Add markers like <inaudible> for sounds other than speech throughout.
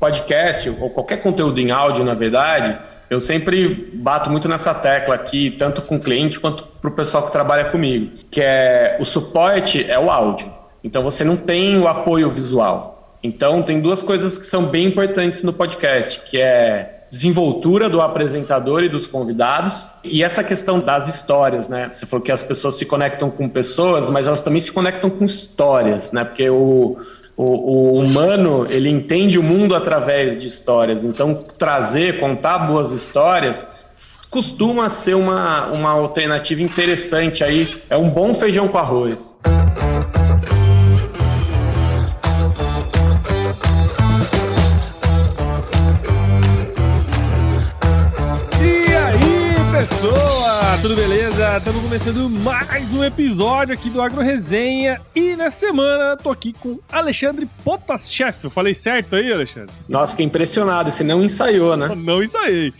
podcast ou qualquer conteúdo em áudio, na verdade, eu sempre bato muito nessa tecla aqui, tanto com o cliente quanto para o pessoal que trabalha comigo, que é o suporte é o áudio. Então você não tem o apoio visual. Então tem duas coisas que são bem importantes no podcast, que é desenvoltura do apresentador e dos convidados e essa questão das histórias, né? Você falou que as pessoas se conectam com pessoas, mas elas também se conectam com histórias, né? Porque o, o, o humano ele entende o mundo através de histórias. Então trazer, contar boas histórias costuma ser uma, uma alternativa interessante aí. É um bom feijão com arroz. Tudo beleza? Estamos começando mais um episódio aqui do Agro Resenha e nessa semana tô aqui com Alexandre Potaschef. Eu falei certo aí, Alexandre? Nossa, fiquei impressionado. Você não ensaiou, né? Não ensaiei.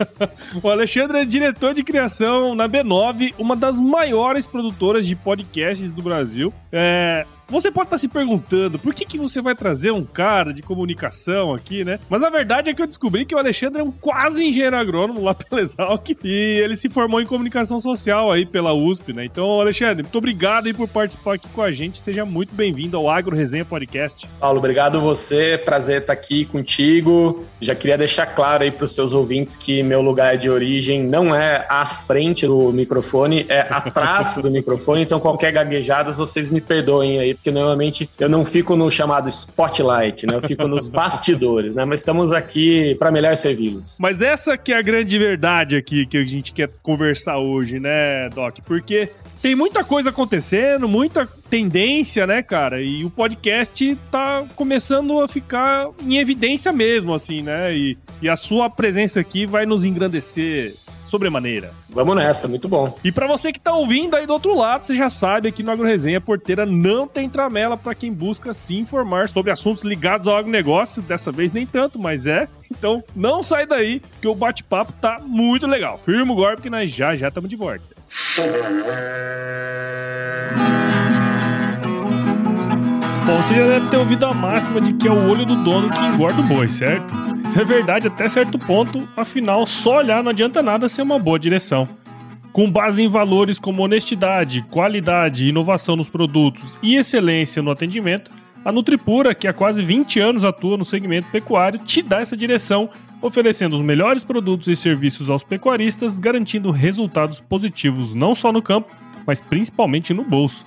<laughs> o Alexandre é diretor de criação na B9, uma das maiores produtoras de podcasts do Brasil. É, você pode estar se perguntando por que, que você vai trazer um cara de comunicação aqui, né? Mas a verdade é que eu descobri que o Alexandre é um quase engenheiro agrônomo lá pela Exalc e ele se formou em comunicação social aí pela USP, né? Então, Alexandre, muito obrigado aí por participar aqui com a gente. Seja muito bem-vindo ao Agro Resenha Podcast. Paulo, obrigado você. Prazer estar aqui contigo. Já queria deixar claro aí para os seus ouvintes que meu lugar de origem não é à frente do microfone, é atrás do microfone. Então, qualquer gaguejada, vocês me perdoem aí porque normalmente eu não fico no chamado spotlight, né? Eu fico nos bastidores, né? Mas estamos aqui para melhor servi-los. Mas essa que é a grande verdade aqui que a gente quer conversar hoje, né, Doc? Porque tem muita coisa acontecendo, muita tendência, né, cara? E o podcast tá começando a ficar em evidência mesmo, assim, né? E, e a sua presença aqui vai nos engrandecer sobremaneira. Vamos nessa, muito bom. E para você que tá ouvindo aí do outro lado, você já sabe aqui no AgroResenha Porteira não tem tramela para quem busca se informar sobre assuntos ligados ao agronegócio. Dessa vez nem tanto, mas é. Então não sai daí, que o bate-papo tá muito legal. Firma o golpe que nós já já estamos de volta. Bom, você já deve ter ouvido a máxima de que é o olho do dono que engorda o boi, certo? Isso é verdade até certo ponto, afinal, só olhar não adianta nada ser uma boa direção. Com base em valores como honestidade, qualidade, inovação nos produtos e excelência no atendimento, a Nutripura, que há quase 20 anos atua no segmento pecuário, te dá essa direção, oferecendo os melhores produtos e serviços aos pecuaristas, garantindo resultados positivos não só no campo, mas principalmente no bolso.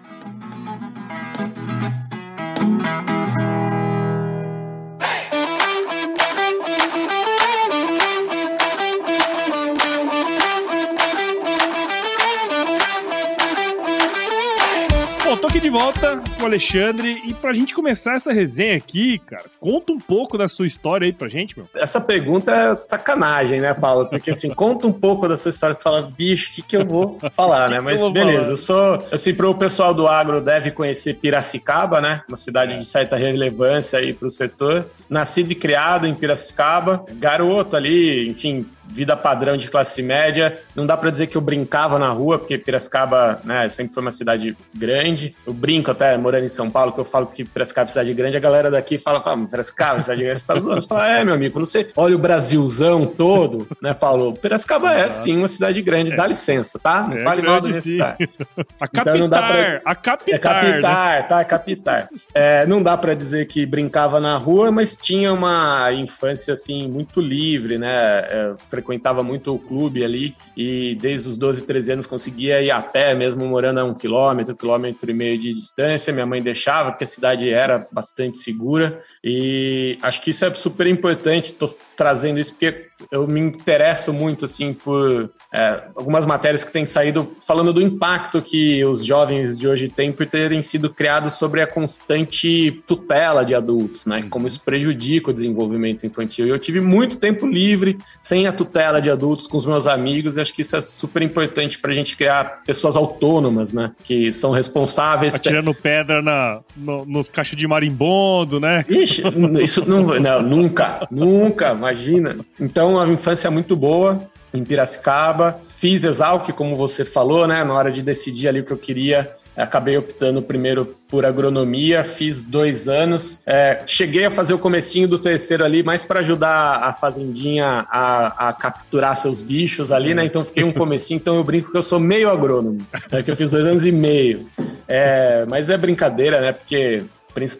Aqui de volta com o Alexandre e pra gente começar essa resenha aqui, cara, conta um pouco da sua história aí pra gente, meu. Essa pergunta é sacanagem, né, Paulo? Porque assim, <laughs> conta um pouco da sua história, você fala, bicho, o que, que eu vou falar, né? <laughs> Mas eu beleza, falar? eu sou, assim, pro pessoal do agro deve conhecer Piracicaba, né? Uma cidade de certa relevância aí pro setor. Nascido e criado em Piracicaba, garoto ali, enfim, vida padrão de classe média. Não dá para dizer que eu brincava na rua, porque Piracicaba né, sempre foi uma cidade grande. Eu brinco até morando em São Paulo, que eu falo que Piracicaba é cidade grande, a galera daqui fala, ah, Piracicaba, cidade grande, você tá zoando. Você fala, é, meu amigo, não sei. Olha o Brasilzão todo, né, Paulo? Piracicaba é, sim, uma cidade grande, é. dá licença, tá? Não é fale mal da minha cidade. <laughs> A capitar, então, pra... a capitar. É capitar, né? tá? É capitar. É, não dá para dizer que brincava na rua, mas tinha uma infância, assim, muito livre, né? É, frequentava muito o clube ali e desde os 12, 13 anos conseguia ir a pé, mesmo morando a um quilômetro, quilômetro e meio de distância. minha mãe deixava, porque a cidade era bastante segura. E acho que isso é super importante. Estou trazendo isso porque eu me interesso muito assim por é, algumas matérias que têm saído falando do impacto que os jovens de hoje têm por terem sido criados sobre a constante tutela de adultos, né? Como isso prejudica o desenvolvimento infantil. E eu tive muito tempo livre, sem a tutela de adultos, com os meus amigos, e acho que isso é super importante para a gente criar pessoas autônomas, né? Que são responsáveis. Atirando pedra na, no, nos caixas de marimbondo, né? Ixi, isso não, não, nunca, nunca, imagina. Então, a infância é muito boa em Piracicaba. Fiz Exalc, como você falou, né? Na hora de decidir ali o que eu queria, acabei optando primeiro por agronomia, fiz dois anos. É, cheguei a fazer o comecinho do terceiro ali, mais para ajudar a fazendinha a, a, capturar seus bichos ali, né? Então fiquei um comecinho, então eu brinco que eu sou meio agrônomo, né? que eu fiz dois anos e meio. É, mas é brincadeira, né? Porque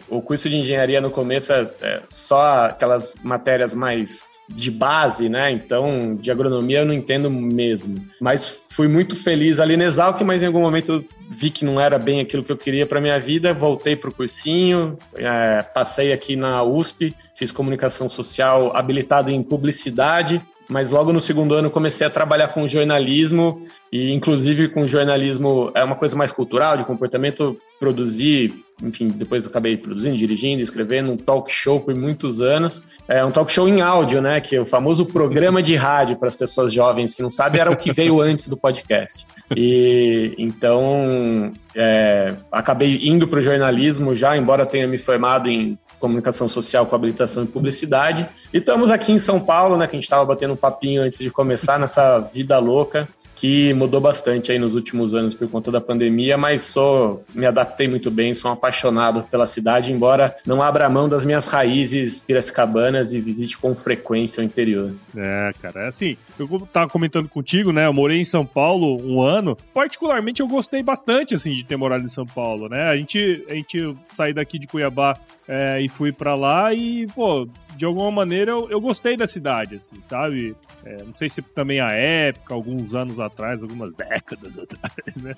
o curso de engenharia no começo é, é só aquelas matérias mais de base, né? Então, de agronomia eu não entendo mesmo. Mas fui muito feliz ali na Exalc, mas em algum momento vi que não era bem aquilo que eu queria para minha vida, voltei para o cursinho, é, passei aqui na USP, fiz comunicação social habilitado em publicidade mas logo no segundo ano comecei a trabalhar com jornalismo e inclusive com jornalismo é uma coisa mais cultural, de comportamento, produzir, enfim, depois acabei produzindo, dirigindo, escrevendo um talk show por muitos anos. É um talk show em áudio, né, que é o famoso programa de rádio para as pessoas jovens que não sabem, era o que veio antes do podcast. E então é, acabei indo para o jornalismo já, embora tenha me formado em comunicação social com habilitação em publicidade. E estamos aqui em São Paulo, né? Que a gente estava batendo um papinho antes de começar nessa vida louca que mudou bastante aí nos últimos anos por conta da pandemia, mas sou me adaptei muito bem, sou um apaixonado pela cidade, embora não abra mão das minhas raízes piracicabanas e visite com frequência o interior. É, cara, é assim, eu tava comentando contigo, né? Eu morei em São Paulo um ano. Particularmente eu gostei bastante assim de ter morado em São Paulo, né? A gente a gente saí daqui de Cuiabá é, e fui para lá e, pô, de alguma maneira eu, eu gostei da cidade, assim, sabe? É, não sei se também a época, alguns anos atrás, algumas décadas <laughs> atrás, né?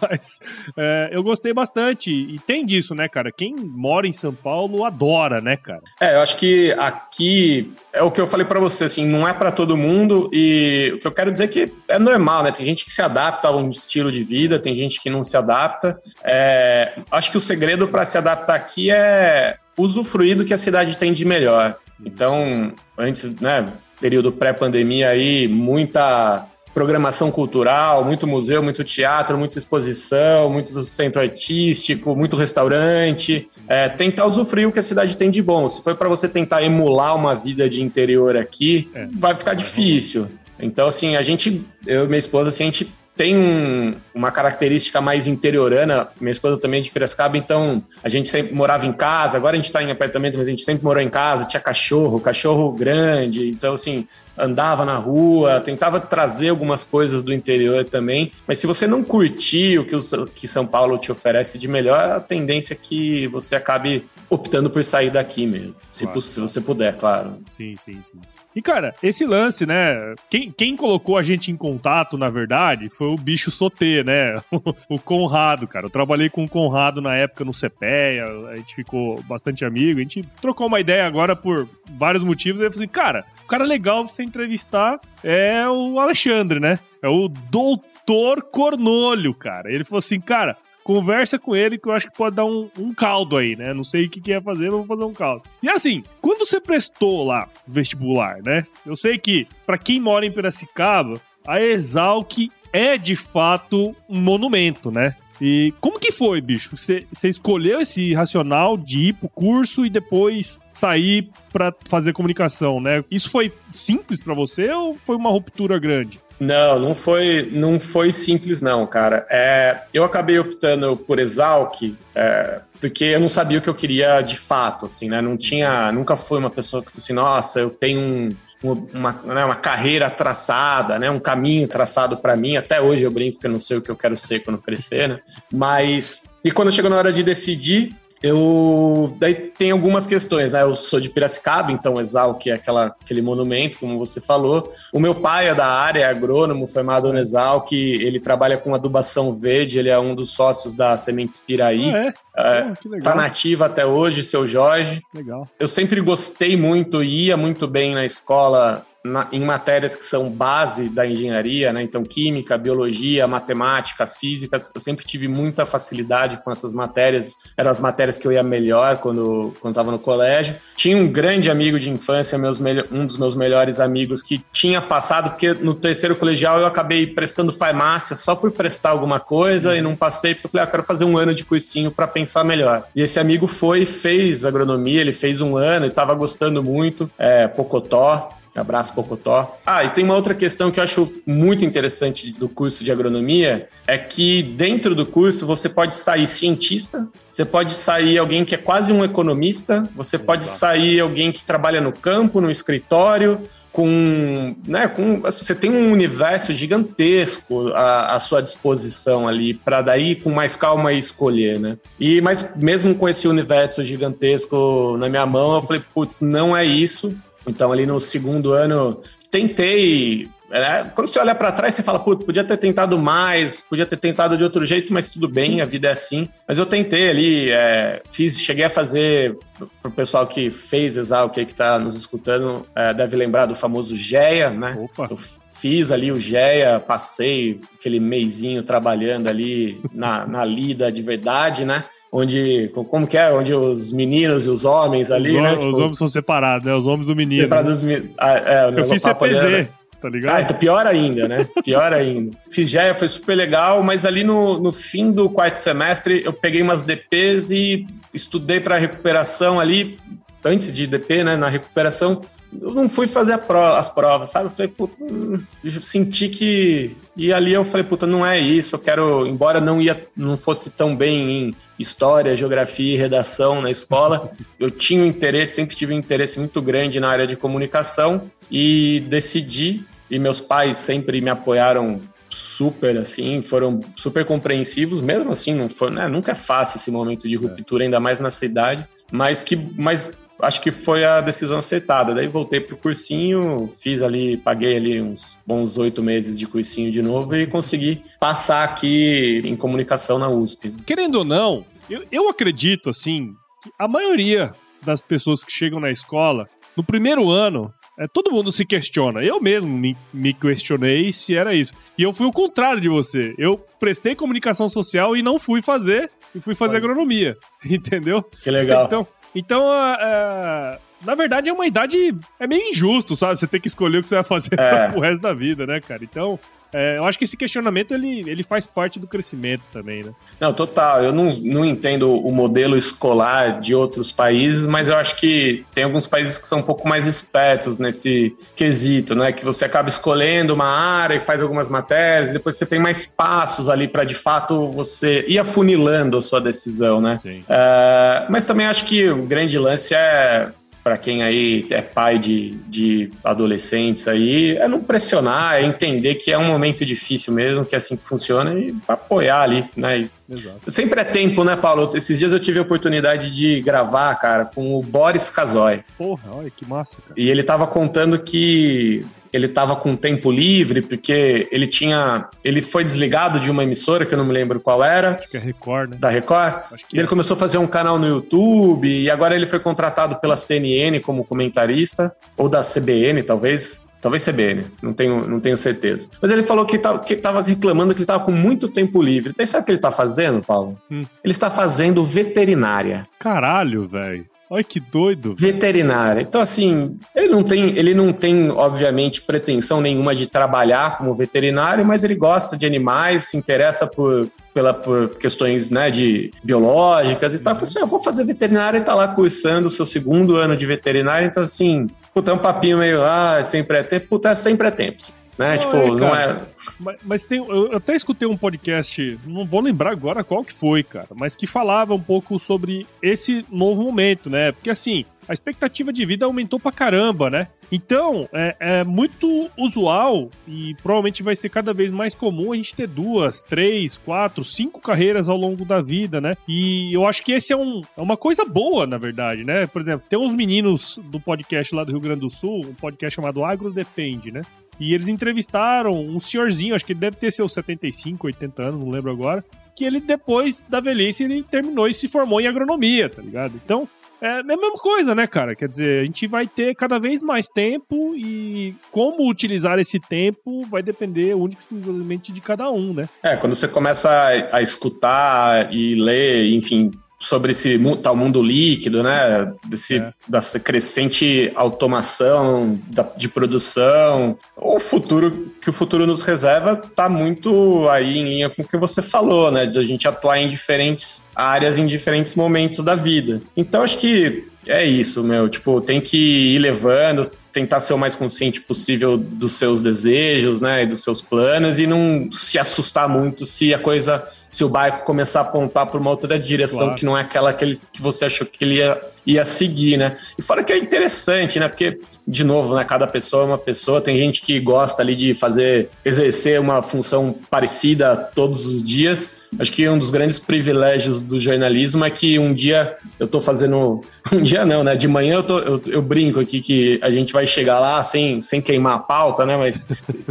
Mas é, eu gostei bastante. E tem disso, né, cara? Quem mora em São Paulo adora, né, cara? É, eu acho que aqui é o que eu falei para você, assim, não é para todo mundo. E o que eu quero dizer é que é normal, né? Tem gente que se adapta a um estilo de vida, tem gente que não se adapta. É, acho que o segredo para se adaptar aqui é usufruir do que a cidade tem de melhor. Então, antes, né, período pré-pandemia aí, muita programação cultural, muito museu, muito teatro, muita exposição, muito centro artístico, muito restaurante. É, tentar usufruir o que a cidade tem de bom. Se for para você tentar emular uma vida de interior aqui, é. vai ficar difícil. Então, assim, a gente, eu e minha esposa, assim, a gente tem um, uma característica mais interiorana. Minha esposa também é de Piracicaba, então a gente sempre morava em casa. Agora a gente está em apartamento, mas a gente sempre morou em casa. Tinha cachorro, cachorro grande. Então, assim, andava na rua, tentava trazer algumas coisas do interior também. Mas se você não curtir o que, o, que São Paulo te oferece de melhor, a tendência é que você acabe optando por sair daqui mesmo. Se, claro, se você puder, claro. Sim, sim, sim. E, cara, esse lance, né? Quem, quem colocou a gente em contato, na verdade, foi o bicho Sotê, né? <laughs> o Conrado, cara. Eu trabalhei com o Conrado na época no CPEA, a gente ficou bastante amigo, a gente trocou uma ideia agora por vários motivos. Aí eu falei assim, cara, o cara legal pra você entrevistar é o Alexandre, né? É o Doutor Cornolho, cara. Ele falou assim, cara, conversa com ele que eu acho que pode dar um, um caldo aí, né? Não sei o que, que ia fazer, mas vou fazer um caldo. E assim, quando você prestou lá vestibular, né? Eu sei que, para quem mora em Piracicaba, a Exalc é de fato um monumento, né? E como que foi, bicho? Você, escolheu esse racional de ir pro curso e depois sair para fazer comunicação, né? Isso foi simples para você ou foi uma ruptura grande? Não, não foi, não foi simples não, cara. É, eu acabei optando por Exalc é, porque eu não sabia o que eu queria de fato, assim, né? Não tinha, nunca fui uma pessoa que fosse nossa, eu tenho um uma, né, uma carreira traçada, né, um caminho traçado para mim. Até hoje eu brinco que eu não sei o que eu quero ser quando crescer, né? Mas e quando chegou na hora de decidir, Eu daí tem algumas questões, né? Eu sou de Piracicaba, então Exal, que é aquela, aquele monumento, como você falou. O meu pai é da área, é agrônomo, formado no Exal, que ele trabalha com adubação verde, ele é um dos sócios da Sementes Piraí. Ah, é? É, oh, tá nativa até hoje, seu Jorge. Legal. Eu sempre gostei muito, ia muito bem na escola na, em matérias que são base da engenharia, né? Então, química, biologia, matemática, física, eu sempre tive muita facilidade com essas matérias. Eram as matérias que eu ia melhor quando estava no colégio. Tinha um grande amigo de infância, meus um dos meus melhores amigos, que tinha passado, porque no terceiro colegial eu acabei prestando farmácia só por prestar alguma coisa e não passei, porque eu falei, ah, quero fazer um ano de cursinho para pensar melhor. E esse amigo foi, fez agronomia, ele fez um ano e estava gostando muito, é, Pocotó. Abraço, Pocotó. Ah, e tem uma outra questão que eu acho muito interessante do curso de agronomia, é que dentro do curso você pode sair cientista, você pode sair alguém que é quase um economista, você Exato. pode sair alguém que trabalha no campo, no escritório, com, né, com assim, você tem um universo gigantesco à, à sua disposição ali para daí com mais calma escolher, né? E mas mesmo com esse universo gigantesco na minha mão, eu falei, putz, não é isso. Então, ali no segundo ano, tentei. Né? Quando você olha para trás, você fala, putz, podia ter tentado mais, podia ter tentado de outro jeito, mas tudo bem, a vida é assim. Mas eu tentei ali, é, fiz, cheguei a fazer, para o pessoal que fez Exal, que está nos escutando, é, deve lembrar do famoso GEA, né? Opa. Eu fiz ali o GEA, passei aquele meizinho trabalhando ali na, na lida de verdade, né? Onde como que é, onde os meninos e os homens ali, os, né? Tipo, os homens são separados, né? Os homens do menino. Separados dos ah, é, Eu fiz CPZ, tá ligado? Ah, então pior ainda, né? Pior ainda. <laughs> Fiz GEA, foi super legal, mas ali no, no fim do quarto semestre eu peguei umas DPs e estudei para recuperação ali, antes de DP, né? Na recuperação, eu não fui fazer prova, as provas, sabe? Eu falei, puta, hum, senti que. E ali eu falei, puta, não é isso. Eu quero, embora não ia, não fosse tão bem em história, geografia e redação na escola, eu tinha um interesse, sempre tive um interesse muito grande na área de comunicação e decidi. E meus pais sempre me apoiaram super assim, foram super compreensivos, mesmo assim, não foi, né, nunca é fácil esse momento de ruptura, ainda mais nessa idade, mas que mas acho que foi a decisão aceitada. Daí voltei pro cursinho, fiz ali, paguei ali uns bons oito meses de cursinho de novo e consegui passar aqui em comunicação na USP. Querendo ou não, eu, eu acredito, assim, que a maioria das pessoas que chegam na escola, no primeiro ano, é, todo mundo se questiona. Eu mesmo me, me, questionei se era isso. E eu fui o contrário de você. Eu prestei comunicação social e não fui fazer, e fui fazer agronomia. <laughs> Entendeu? Que legal. Então, então, uh, na verdade, é uma idade. É meio injusto, sabe? Você tem que escolher o que você vai fazer é. <laughs> pro resto da vida, né, cara? Então, é, eu acho que esse questionamento ele, ele faz parte do crescimento também, né? Não, total. Eu não, não entendo o modelo escolar de outros países, mas eu acho que tem alguns países que são um pouco mais espertos nesse quesito, né? Que você acaba escolhendo uma área e faz algumas matérias, e depois você tem mais passos ali para de fato você ir afunilando a sua decisão, né? Sim. É, mas também acho que o grande lance é para quem aí é pai de, de adolescentes aí, é não pressionar, é entender que é um momento difícil mesmo, que é assim que funciona e apoiar ali, né? Exato. Sempre é tempo, né, Paulo? Esses dias eu tive a oportunidade de gravar, cara, com o Boris Casoy. Porra, olha que massa, cara. E ele tava contando que ele estava com tempo livre, porque ele tinha. Ele foi desligado de uma emissora, que eu não me lembro qual era. Acho que é Record, né? Da Record. e ele é. começou a fazer um canal no YouTube, e agora ele foi contratado pela CNN como comentarista, ou da CBN, talvez. Talvez CBN, não tenho, não tenho certeza. Mas ele falou que estava reclamando que ele estava com muito tempo livre. Então, sabe o que ele está fazendo, Paulo? Hum. Ele está fazendo veterinária. Caralho, velho. Olha que doido. Veterinária. Então, assim, ele não tem, ele não tem, obviamente, pretensão nenhuma de trabalhar como veterinário, mas ele gosta de animais, se interessa por, pela, por questões né, de biológicas e tal. Uhum. assim, eu vou fazer veterinária e tá lá cursando o seu segundo ano de veterinária. Então, assim, puta, é um papinho meio, ah, sempre é tempo. Puta, é sempre é tempo. Né? tipo, não é. Mas, mas, tem, eu até escutei um podcast, não vou lembrar agora qual que foi, cara, mas que falava um pouco sobre esse novo momento, né? Porque assim, a expectativa de vida aumentou pra caramba, né? Então, é, é, muito usual e provavelmente vai ser cada vez mais comum a gente ter duas, três, quatro, cinco carreiras ao longo da vida, né? E eu acho que esse é, um, é uma coisa boa, na verdade, né? Por exemplo, tem uns meninos do podcast lá do Rio Grande do Sul, um podcast chamado Agro Depende, né? E eles entrevistaram um senhorzinho, acho que ele deve ter seus 75, 80 anos, não lembro agora, que ele depois da velhice ele terminou e se formou em agronomia, tá ligado? Então, é a mesma coisa, né, cara? Quer dizer, a gente vai ter cada vez mais tempo e como utilizar esse tempo vai depender e exclusivamente de cada um, né? É, quando você começa a, a escutar e ler, enfim, sobre esse tal mundo líquido, né? Desse, é. Dessa crescente automação da, de produção. O futuro que o futuro nos reserva está muito aí em linha com o que você falou, né? De a gente atuar em diferentes áreas em diferentes momentos da vida. Então acho que é isso, meu. Tipo, tem que ir levando, tentar ser o mais consciente possível dos seus desejos, né, e dos seus planos e não se assustar muito se a coisa, se o barco começar a apontar para uma outra direção claro. que não é aquela que, ele, que você achou que ele ia, ia seguir, né? E fora que é interessante, né? Porque de novo, né, cada pessoa é uma pessoa, tem gente que gosta ali de fazer exercer uma função parecida todos os dias Acho que um dos grandes privilégios do jornalismo é que um dia eu estou fazendo. <laughs> Um dia não, né? De manhã eu, tô, eu, eu, brinco aqui que a gente vai chegar lá sem, sem queimar a pauta, né? Mas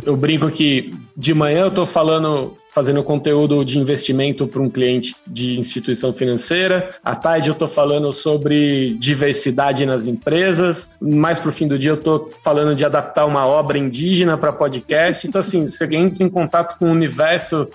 eu brinco que de manhã eu estou falando, fazendo conteúdo de investimento para um cliente de instituição financeira. À tarde eu estou falando sobre diversidade nas empresas. Mais para o fim do dia eu estou falando de adaptar uma obra indígena para podcast. Então, assim, você entra em contato com um universo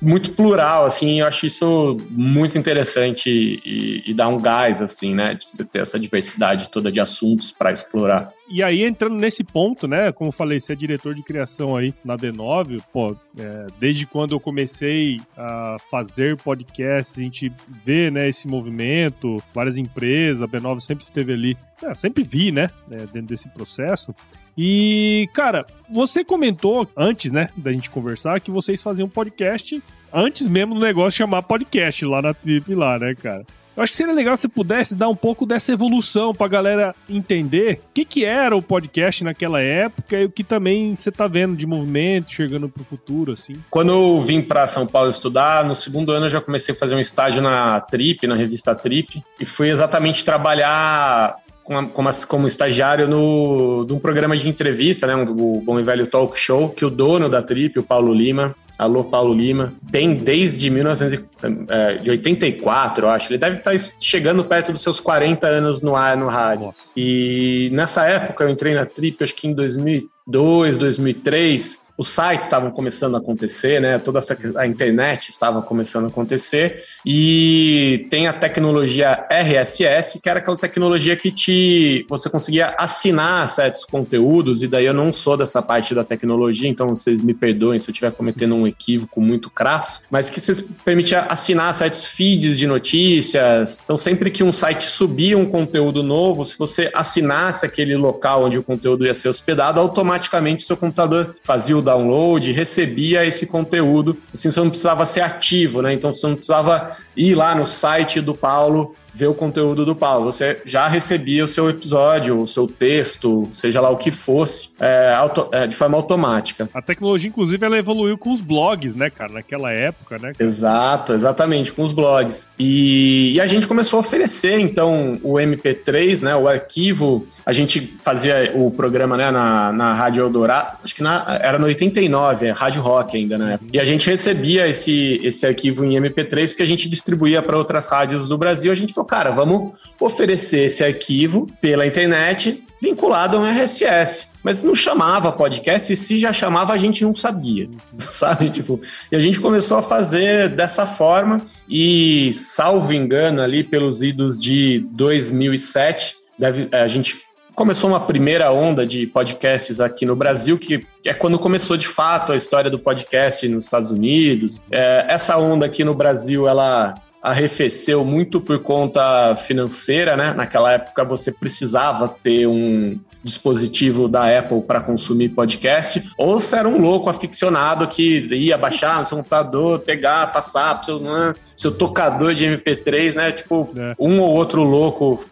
muito plural cultural, assim, eu acho isso muito interessante e, e dá um gás, assim, né, de você ter essa diversidade toda de assuntos para explorar. E aí, entrando nesse ponto, né, como eu falei, você é diretor de criação aí na B9, pô, é, desde quando eu comecei a fazer podcasts, a gente vê, né, esse movimento, várias empresas, a B9 sempre esteve ali, é, sempre vi, né, é, dentro desse processo. E, cara, você comentou antes, né, da gente conversar, que vocês faziam podcast antes mesmo do negócio chamar podcast lá na Trip lá, né, cara? Eu acho que seria legal se pudesse dar um pouco dessa evolução pra galera entender o que, que era o podcast naquela época e o que também você tá vendo de movimento, chegando pro futuro, assim. Quando eu vim para São Paulo estudar, no segundo ano eu já comecei a fazer um estágio na Trip, na revista Trip, e fui exatamente trabalhar como, como estagiário no, de um programa de entrevista, né, um, do Bom e Velho Talk Show, que o dono da Trip, o Paulo Lima, Alô, Paulo Lima. Tem desde 1984, é, eu acho. Ele deve estar chegando perto dos seus 40 anos no ar, no rádio. Nossa. E nessa época eu entrei na Trip, acho que em 2002, 2003 os sites estavam começando a acontecer, né? Toda essa, a internet estava começando a acontecer e tem a tecnologia RSS, que era aquela tecnologia que te você conseguia assinar certos conteúdos e daí eu não sou dessa parte da tecnologia, então vocês me perdoem se eu estiver cometendo um equívoco muito crasso, mas que vocês permitia assinar certos feeds de notícias. Então sempre que um site subia um conteúdo novo, se você assinasse aquele local onde o conteúdo ia ser hospedado, automaticamente seu computador fazia o download, recebia esse conteúdo. Assim, você não precisava ser ativo, né? Então você não precisava ir lá no site do Paulo ver o conteúdo do Paulo. Você já recebia o seu episódio, o seu texto, seja lá o que fosse, é, auto, é, de forma automática. A tecnologia, inclusive, ela evoluiu com os blogs, né, cara? Naquela época, né? Exato, exatamente, com os blogs. E, e, a gente começou a oferecer, então, o MP3, né, o arquivo. A gente fazia o programa né, na, na Rádio Eldorado, acho que na, era no 89, é Rádio Rock ainda, né? E a gente recebia esse, esse arquivo em MP3 porque a gente distribuía para outras rádios do Brasil. A gente falou, cara, vamos oferecer esse arquivo pela internet vinculado a um RSS. Mas não chamava podcast, e se já chamava, a gente não sabia, <laughs> sabe? Tipo, e a gente começou a fazer dessa forma, e salvo engano, ali pelos idos de 2007, deve, a gente começou uma primeira onda de podcasts aqui no Brasil, que é quando começou de fato a história do podcast nos Estados Unidos. É, essa onda aqui no Brasil, ela arrefeceu muito por conta financeira, né? Naquela época você precisava ter um, dispositivo da Apple para consumir podcast, ou se era um louco aficionado que ia baixar no seu computador, pegar, passar pro seu, né, seu tocador de MP3, né? Tipo, é. um ou outro louco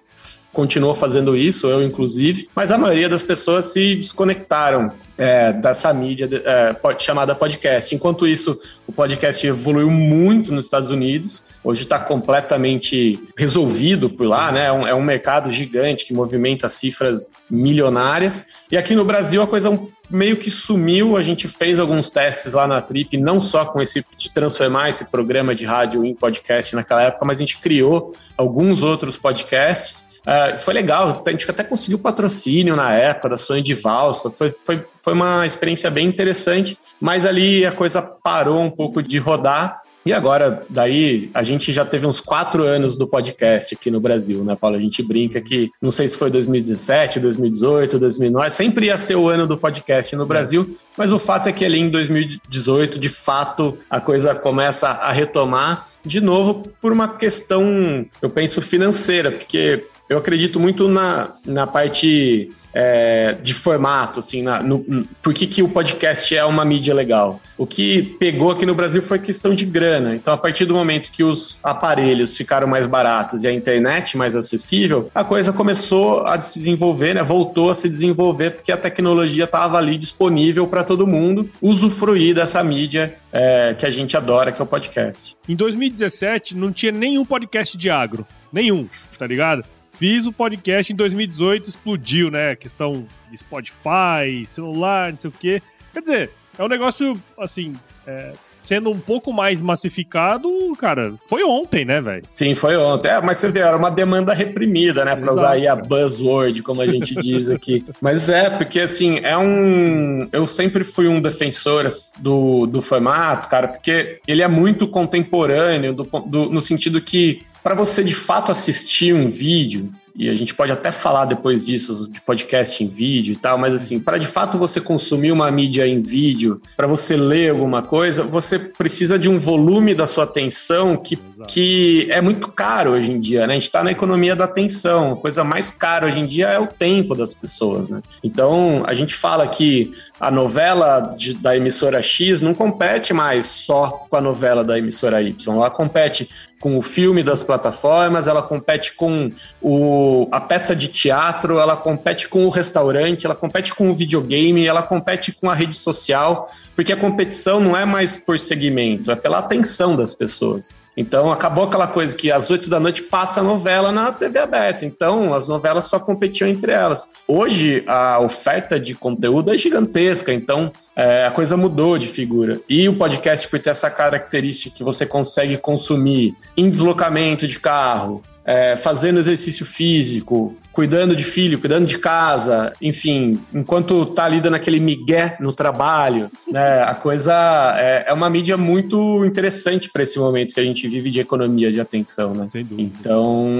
continuou fazendo isso, eu inclusive, mas a maioria das pessoas se desconectaram é, dessa mídia é, chamada podcast. Enquanto isso, o podcast evoluiu muito nos Estados Unidos, hoje está completamente resolvido por lá, né? É um, é um, mercado gigante que movimenta cifras milionárias. E aqui no Brasil a coisa meio que sumiu. A gente fez alguns testes lá na Trip, não só com esse de transformar esse programa de rádio em podcast naquela época, mas a gente criou alguns outros podcasts. Uh, foi legal, a gente até conseguiu patrocínio na época da Sonho de Valsa, foi, foi, foi uma experiência bem interessante, mas ali a coisa parou um pouco de rodar. E agora, daí, a gente já teve uns quatro anos do podcast aqui no Brasil, né, Paulo? A gente brinca que, não sei se foi 2017, 2018, 2009, sempre ia ser o ano do podcast no Brasil, mas o fato é que ali em 2018, de fato, a coisa começa a retomar de novo por uma questão, eu penso, financeira, porque eu acredito muito na, na parte é, de formato, assim, na, no, por que, que o podcast é uma mídia legal? O que pegou aqui no Brasil foi questão de grana. Então, a partir do momento que os aparelhos ficaram mais baratos e a internet mais acessível, a coisa começou a se desenvolver, né? Voltou a se desenvolver porque a tecnologia estava ali disponível para todo mundo usufruir dessa mídia é, que a gente adora, que é o podcast. Em 2017, não tinha nenhum podcast de agro. Nenhum, tá ligado? Fiz o podcast em 2018, explodiu, né? Questão de Spotify, celular, não sei o quê. Quer dizer, é um negócio, assim, é, sendo um pouco mais massificado, cara, foi ontem, né, velho? Sim, foi ontem. É, mas você vê, era uma demanda reprimida, né, para usar aí a buzzword, como a gente diz aqui. <laughs> mas é, porque assim, é um. Eu sempre fui um defensor do, do formato, cara, porque ele é muito contemporâneo, do, do no sentido que para você de fato assistir um vídeo, e a gente pode até falar depois disso de podcast em vídeo e tal, mas assim, para de fato você consumir uma mídia em vídeo, para você ler alguma coisa, você precisa de um volume da sua atenção que, que é muito caro hoje em dia, né? A gente está na economia da atenção, a coisa mais cara hoje em dia é o tempo das pessoas, né? Então, a gente fala que a novela de, da emissora X não compete mais só com a novela da emissora Y, ela compete com o filme das plataformas, ela compete com o, a peça de teatro, ela compete com o restaurante, ela compete com o videogame, ela compete com a rede social, porque a competição não é mais por segmento, é pela atenção das pessoas. Então acabou aquela coisa que às oito da noite passa a novela na TV aberta. Então as novelas só competiam entre elas. Hoje a oferta de conteúdo é gigantesca, então é, a coisa mudou de figura. E o podcast, por ter essa característica que você consegue consumir em deslocamento de carro, é, fazendo exercício físico, cuidando de filho, cuidando de casa, enfim, enquanto tá ali dando aquele migué no trabalho, né? A coisa é, é uma mídia muito interessante para esse momento que a gente vive de economia de atenção, né? Sem dúvida. Então,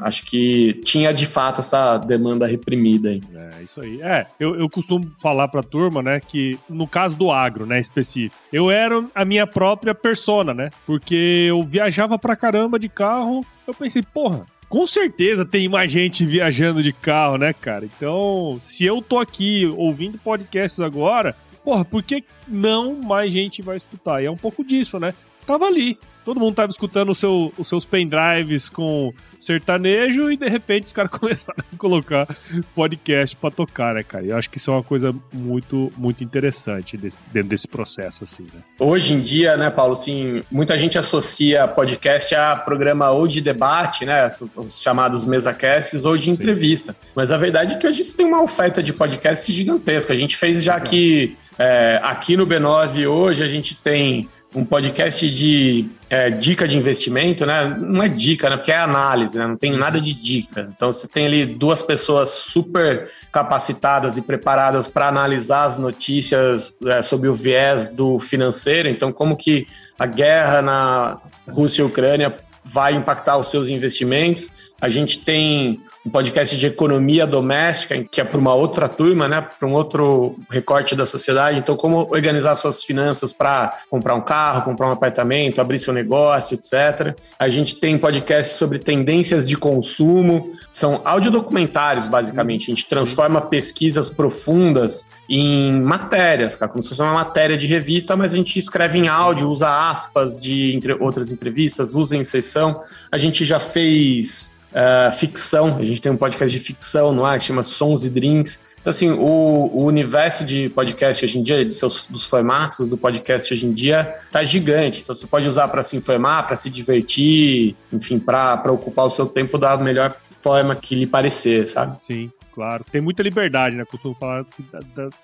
acho que tinha de fato essa demanda reprimida aí. É, isso aí. É, eu, eu costumo falar pra turma, né, que no caso do agro, né, específico, eu era a minha própria persona, né? Porque eu viajava pra caramba de carro, eu pensei, porra, com certeza tem mais gente viajando de carro, né, cara? Então, se eu tô aqui ouvindo podcasts agora, porra, por que não mais gente vai escutar? E é um pouco disso, né? Tava ali, todo mundo tava escutando seu, os seus pendrives com sertanejo e de repente os caras <laughs> começaram a colocar podcast para tocar, né, cara? Eu acho que isso é uma coisa muito, muito interessante desse, dentro desse processo, assim, né? Hoje em dia, né, Paulo, assim, muita gente associa podcast a programa ou de debate, né, os chamados mesacasts ou de entrevista. Sim. Mas a verdade é que hoje tem uma oferta de podcast gigantesca. A gente fez já Exato. que é, aqui no B9 hoje a gente tem um podcast de é, dica de investimento, né? Não é dica, né? Porque é análise, né? Não tem nada de dica. Então você tem ali duas pessoas super capacitadas e preparadas para analisar as notícias é, sobre o viés do financeiro. Então, como que a guerra na Rússia e Ucrânia vai impactar os seus investimentos. A gente tem um podcast de economia doméstica, que é para uma outra turma, né, para um outro recorte da sociedade. Então, como organizar suas finanças para comprar um carro, comprar um apartamento, abrir seu negócio, etc. A gente tem podcast sobre tendências de consumo, são audiodocumentários, basicamente. A gente transforma pesquisas profundas em matérias, cara, como se fosse uma matéria de revista, mas a gente escreve em áudio, usa aspas de entre outras entrevistas, usa em sessão. A gente já fez uh, ficção, gente tem um podcast de ficção no ar que chama Sons e Drinks. Então, assim, o, o universo de podcast hoje em dia, de seus, dos formatos do podcast hoje em dia, tá gigante. Então, você pode usar para se informar, para se divertir, enfim, para ocupar o seu tempo da melhor forma que lhe parecer, sabe? Sim claro. Tem muita liberdade, né? Costumo falar que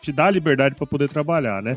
te dá liberdade para poder trabalhar, né?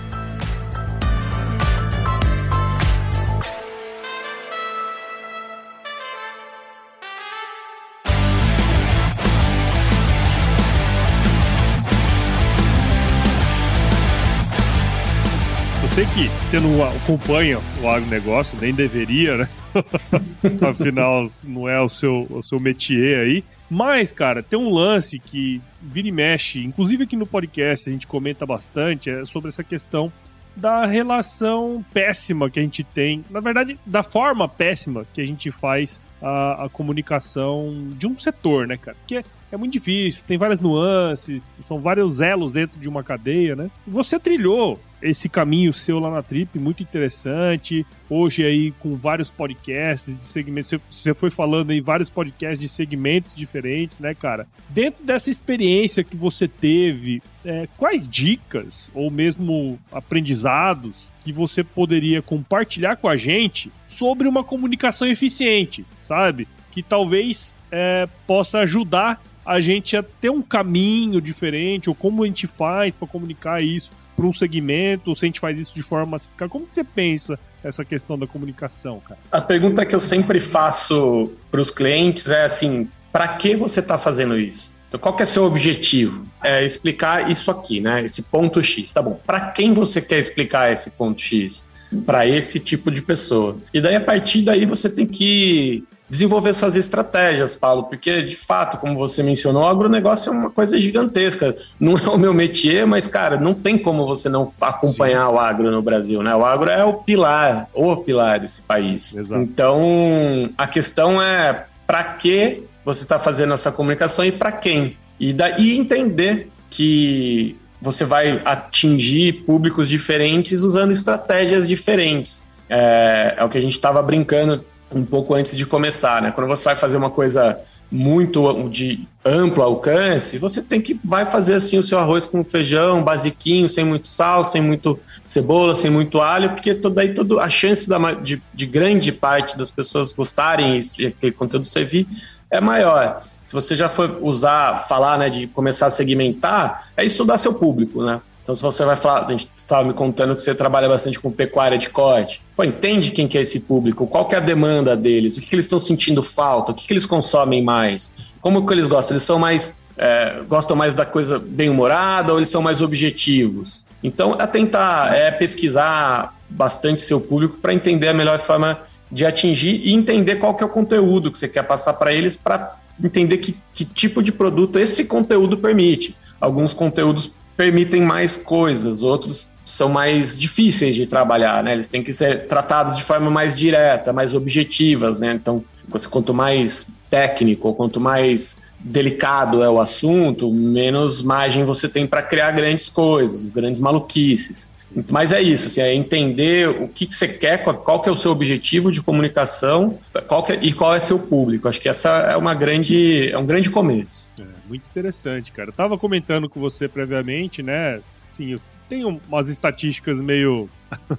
Sei que você não acompanha o agronegócio, nem deveria, né? <laughs> Afinal, não é o seu, o seu métier aí. Mas, cara, tem um lance que vira e mexe, inclusive aqui no podcast a gente comenta bastante, é sobre essa questão da relação péssima que a gente tem, na verdade, da forma péssima que a gente faz a, a comunicação de um setor, né, cara? Porque é muito difícil, tem várias nuances, são vários elos dentro de uma cadeia, né? Você trilhou esse caminho seu lá na Trip, muito interessante. Hoje aí com vários podcasts de segmentos, você foi falando aí vários podcasts de segmentos diferentes, né, cara? Dentro dessa experiência que você teve, é, quais dicas ou mesmo aprendizados que você poderia compartilhar com a gente sobre uma comunicação eficiente, sabe? Que talvez é, possa ajudar a gente a ter um caminho diferente, ou como a gente faz para comunicar isso para um segmento, se a gente faz isso de forma massificada. Como que você pensa essa questão da comunicação, cara? A pergunta que eu sempre faço para os clientes é assim: para que você está fazendo isso? Então, qual que é seu objetivo? É explicar isso aqui, né? Esse ponto X. Tá bom. Para quem você quer explicar esse ponto X? Para esse tipo de pessoa. E daí, a partir daí, você tem que desenvolver suas estratégias, Paulo, porque de fato, como você mencionou, o agronegócio é uma coisa gigantesca. Não é o meu métier, mas, cara, não tem como você não acompanhar Sim. o agro no Brasil, né? O agro é o pilar, o pilar desse país. Exato. Então, a questão é para que você está fazendo essa comunicação e para quem? E daí entender que você vai atingir públicos diferentes usando estratégias diferentes. É, é o que a gente estava brincando um pouco antes de começar, né? Quando você vai fazer uma coisa muito de amplo alcance, você tem que vai fazer assim o seu arroz com feijão, basiquinho, sem muito sal, sem muito cebola, sem muito alho, porque toda aí toda a chance da, de, de grande parte das pessoas gostarem e aquele conteúdo servir é maior. Se você já for usar, falar, né, de começar a segmentar, é estudar seu público, né? Então, se você vai falar, a gente estava me contando que você trabalha bastante com pecuária de corte, pô, entende quem que é esse público, qual que é a demanda deles, o que, que eles estão sentindo falta, o que, que eles consomem mais, como que eles gostam, eles são mais, é, gostam mais da coisa bem-humorada ou eles são mais objetivos? Então, é tentar é pesquisar bastante seu público para entender a melhor forma de atingir e entender qual que é o conteúdo que você quer passar para eles para entender que, que tipo de produto esse conteúdo permite. Alguns conteúdos permitem mais coisas, outros são mais difíceis de trabalhar, né? Eles têm que ser tratados de forma mais direta, mais objetivas, né? Então, quanto mais técnico, quanto mais delicado é o assunto, menos margem você tem para criar grandes coisas, grandes maluquices. Mas é isso, assim, é entender o que, que você quer, qual que é o seu objetivo de comunicação qual é, e qual é seu público. Acho que essa é uma grande, é um grande começo. É, muito interessante, cara. Eu tava comentando com você previamente, né? Sim, tenho umas estatísticas meio,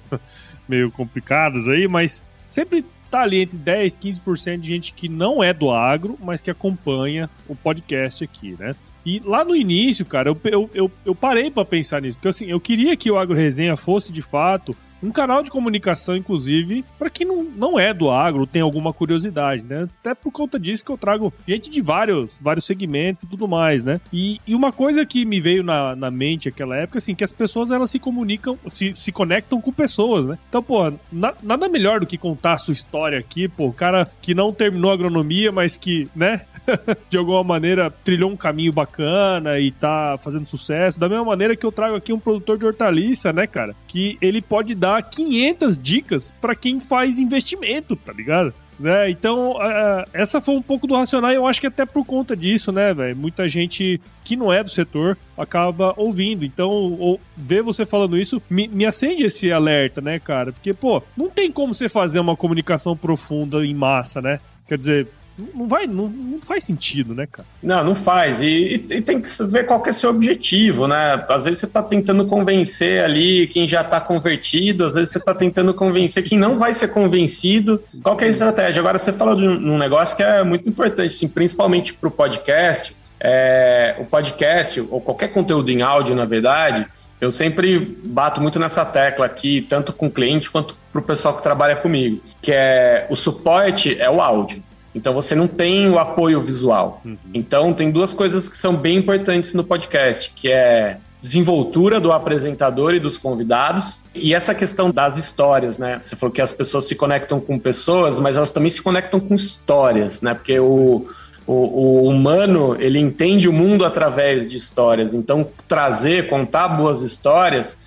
<laughs> meio complicadas aí, mas sempre tá ali entre 10 e 15% de gente que não é do agro, mas que acompanha o podcast aqui, né? E lá no início, cara, eu, eu, eu, eu parei para pensar nisso, porque assim, eu queria que o Agro Resenha fosse de fato um canal de comunicação, inclusive, para quem não, não é do agro, tem alguma curiosidade, né? Até por conta disso que eu trago gente de vários, vários segmentos e tudo mais, né? E, e uma coisa que me veio na, na mente naquela época, assim, que as pessoas elas se comunicam, se, se conectam com pessoas, né? Então, pô, na, nada melhor do que contar a sua história aqui, pô, o cara que não terminou agronomia, mas que, né, <laughs> de alguma maneira trilhou um caminho bacana e tá fazendo sucesso. Da mesma maneira que eu trago aqui um produtor de hortaliça, né, cara? Que ele pode dar 500 dicas para quem faz investimento, tá ligado? Né? Então, uh, essa foi um pouco do racional e eu acho que até por conta disso, né, velho? Muita gente que não é do setor acaba ouvindo. Então, ou, ver você falando isso me, me acende esse alerta, né, cara? Porque, pô, não tem como você fazer uma comunicação profunda em massa, né? Quer dizer, não vai, não, não faz sentido, né, cara? Não, não faz. E, e, tem que ver qual que é seu objetivo, né? Às vezes você está tentando convencer ali quem já está convertido, às vezes você está tentando convencer quem não vai ser convencido. Qual que é a estratégia? Agora, você fala de um negócio que é muito importante, assim, principalmente para o podcast. É, o podcast, ou qualquer conteúdo em áudio, na verdade, eu sempre bato muito nessa tecla aqui, tanto com o cliente quanto para o pessoal que trabalha comigo, que é o suporte é o áudio. Então você não tem o apoio visual. Uhum. Então tem duas coisas que são bem importantes no podcast, que é desenvoltura do apresentador e dos convidados e essa questão das histórias, né? Você falou que as pessoas se conectam com pessoas, mas elas também se conectam com histórias, né? Porque o, o, o, humano ele entende o mundo através de histórias. Então trazer, contar boas histórias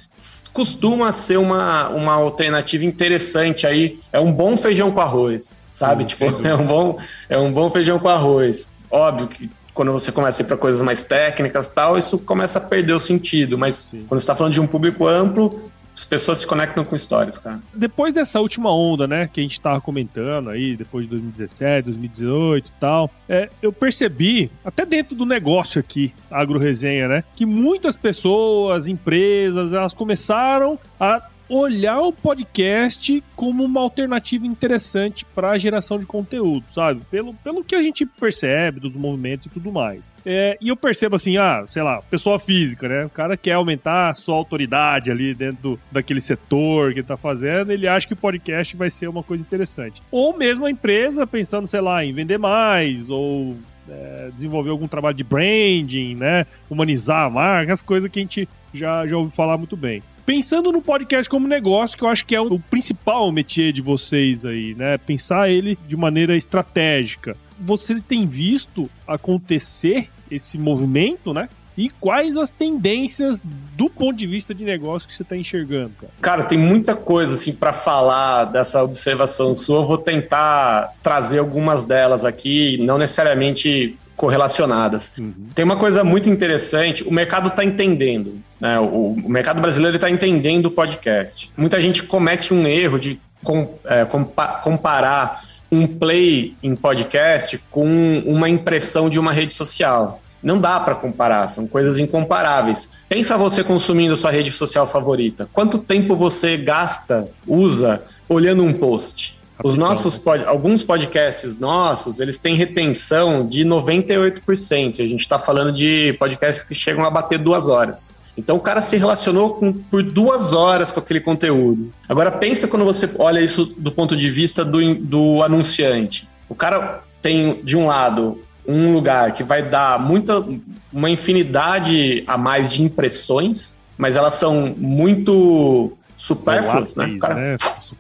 costuma ser uma, uma alternativa interessante aí. É um bom feijão com arroz sabe? Sim, tipo, <laughs> é um, bom, é um bom feijão com arroz. Óbvio que quando você começa a ir para coisas mais técnicas tal, isso começa a perder o sentido. Mas Sim. quando você está falando de um público amplo, as pessoas se conectam com histórias, cara. Depois dessa última onda, né, que a gente tava comentando aí, depois de 2017, 2018 e tal, é, eu percebi, até dentro do negócio aqui, agro resenha, né, que muitas pessoas, empresas, elas começaram a olhar o podcast como uma alternativa interessante para a geração de conteúdo, sabe? Pelo, pelo que a gente percebe dos movimentos e tudo mais. É, e eu percebo assim, ah, sei lá, pessoa física, né? O cara quer aumentar a sua autoridade ali dentro do, daquele setor que ele tá fazendo, ele acha que o podcast vai ser uma coisa interessante. Ou mesmo a empresa pensando, sei lá, em vender mais, ou é, desenvolver algum trabalho de branding, né? Humanizar a marca, as coisas que a gente já, já ouviu falar muito bem. Pensando no podcast como negócio, que eu acho que é o principal métier de vocês aí, né? Pensar ele de maneira estratégica. Você tem visto acontecer esse movimento, né? E quais as tendências do ponto de vista de negócio que você está enxergando, cara? Cara, tem muita coisa assim para falar dessa observação sua. Eu vou tentar trazer algumas delas aqui, não necessariamente correlacionadas. Uhum. Tem uma coisa muito interessante, o mercado está entendendo, né? o, o, mercado brasileiro está entendendo o podcast. Muita gente comete um erro de com, é, compa comparar um play em podcast com uma impressão de uma rede social. Não dá para comparar, são coisas incomparáveis. Pensa você consumindo sua rede social favorita. Quanto tempo você gasta, usa, olhando um post? Os nossos pod, alguns podcasts nossos, eles têm retenção de 98%. A gente está falando de podcasts que chegam a bater duas horas. Então o cara se relacionou com, por duas horas com aquele conteúdo. Agora pensa quando você olha isso do ponto de vista do, do anunciante. O cara tem, de um lado, um lugar que vai dar muita, uma infinidade a mais de impressões, mas elas são muito supérfluos, né? O cara né?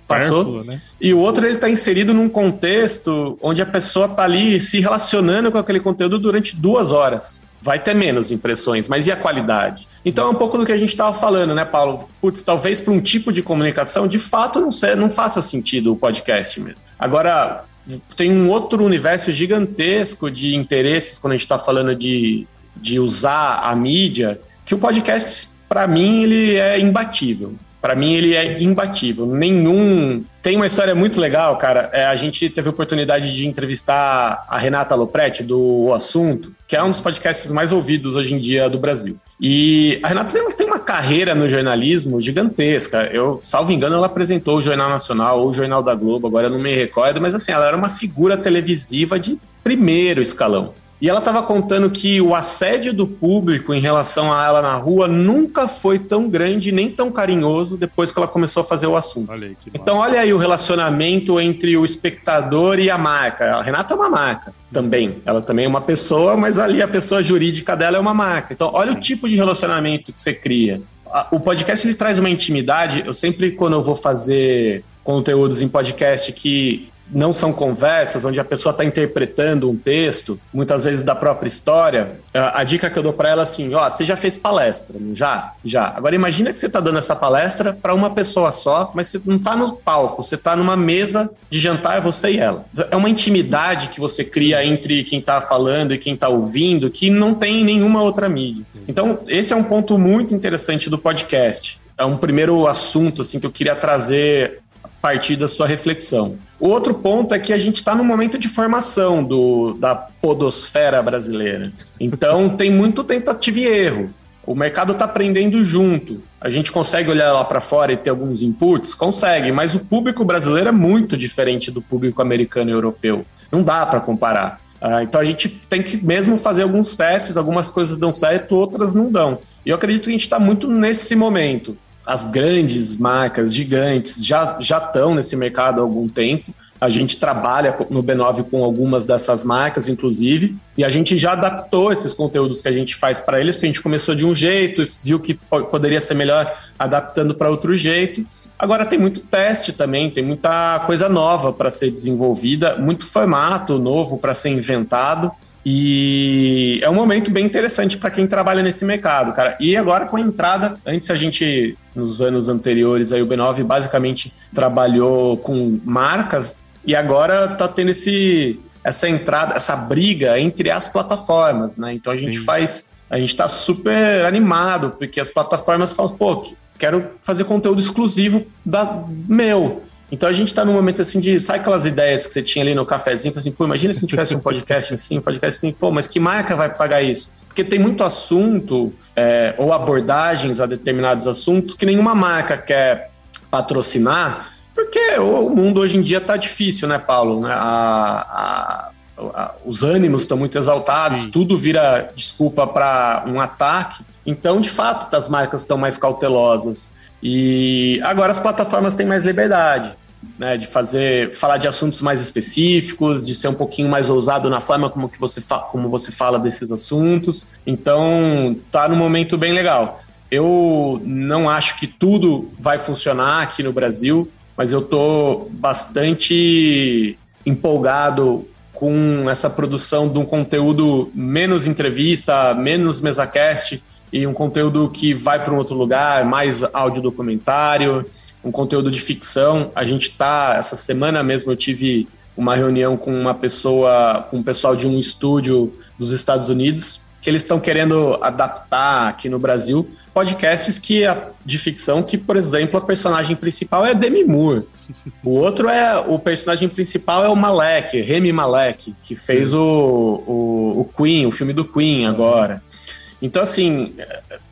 passou. Né? E o outro ele está inserido num contexto onde a pessoa está ali se relacionando com aquele conteúdo durante duas horas. Vai ter menos impressões, mas e a qualidade? Então é um pouco do que a gente estava falando, né, Paulo? Putz, talvez para um tipo de comunicação, de fato, não, não faça sentido o podcast mesmo. Agora, tem um outro universo gigantesco de interesses quando a gente está falando de, de usar a mídia, que o podcast, para mim, ele é imbatível. Para mim, ele é imbatível. Nenhum. Tem uma história muito legal, cara. É, a gente teve a oportunidade de entrevistar a Renata Lopretti, do o Assunto, que é um dos podcasts mais ouvidos hoje em dia do Brasil. E a Renata ela tem uma carreira no jornalismo gigantesca. Eu, salvo engano, ela apresentou o Jornal Nacional ou o Jornal da Globo, agora eu não me recordo, mas assim, ela era uma figura televisiva de primeiro escalão. E ela estava contando que o assédio do público em relação a ela na rua nunca foi tão grande nem tão carinhoso depois que ela começou a fazer o assunto. Olha aí, então, olha aí o relacionamento entre o espectador e a marca. A Renata é uma marca também. Ela também é uma pessoa, mas ali a pessoa jurídica dela é uma marca. Então, olha Sim. o tipo de relacionamento que você cria. O podcast ele traz uma intimidade. Eu sempre, quando eu vou fazer conteúdos em podcast que não são conversas onde a pessoa está interpretando um texto, muitas vezes da própria história, a, dica que eu dou para ela é assim, ó, você já fez palestra, não já? Já. Agora imagina que você está dando essa palestra para uma pessoa só, mas você não está no palco, você está numa mesa de jantar, você e ela. É uma intimidade que você cria entre quem está falando e quem está ouvindo que não tem em nenhuma outra mídia. Então, esse é um ponto muito interessante do podcast. É um primeiro assunto assim que eu queria trazer partir da sua reflexão. O outro ponto é que a gente está no momento de formação do, da podosfera brasileira. Então <laughs> tem muito tentativa e erro. O mercado está aprendendo junto. A gente consegue olhar lá para fora e ter alguns inputs? Consegue, mas o público brasileiro é muito diferente do público americano e europeu. Não dá para comparar. Uh, então a gente tem que mesmo fazer alguns testes, algumas coisas dão certo, outras não dão. E eu acredito que a gente está muito nesse momento as grandes marcas gigantes já já estão nesse mercado há algum tempo. A gente trabalha no B9 com algumas dessas marcas, inclusive, e a gente já adaptou esses conteúdos que a gente faz para eles, porque a gente começou de um jeito e viu que poderia ser melhor adaptando para outro jeito. Agora tem muito teste também, tem muita coisa nova para ser desenvolvida, muito formato novo para ser inventado. E é um momento bem interessante para quem trabalha nesse mercado, cara. E agora com a entrada, antes a gente, nos anos anteriores, aí o B9 basicamente trabalhou com marcas e agora tá tendo esse, essa entrada, essa briga entre as plataformas, né? Então a gente Sim. faz, a gente tá super animado, porque as plataformas falam, pô, quero fazer conteúdo exclusivo da meu. Então a gente está num momento assim de. Sai aquelas ideias que você tinha ali no cafezinho, assim, pô, imagina se tivesse um podcast assim, um podcast assim, pô, mas que marca vai pagar isso? Porque tem muito assunto é, ou abordagens a determinados assuntos que nenhuma marca quer patrocinar, porque o mundo hoje em dia está difícil, né, Paulo? A, a, a, os ânimos estão muito exaltados, Sim. tudo vira desculpa para um ataque. Então, de fato, as marcas estão mais cautelosas. E agora as plataformas têm mais liberdade, né, de fazer, falar de assuntos mais específicos, de ser um pouquinho mais ousado na forma como que você, como você fala desses assuntos. Então, tá num momento bem legal. Eu não acho que tudo vai funcionar aqui no Brasil, mas eu tô bastante empolgado com essa produção de um conteúdo menos entrevista, menos mesacast, e um conteúdo que vai para um outro lugar, mais áudio documentário, um conteúdo de ficção. A gente tá essa semana mesmo eu tive uma reunião com uma pessoa, com um pessoal de um estúdio dos Estados Unidos, que eles estão querendo adaptar aqui no Brasil podcasts que de ficção que, por exemplo, a personagem principal é Demi Moore. O outro é o personagem principal é o Malek, Remy Malek, que fez o, o, o Queen, o filme do Queen agora. Então, assim,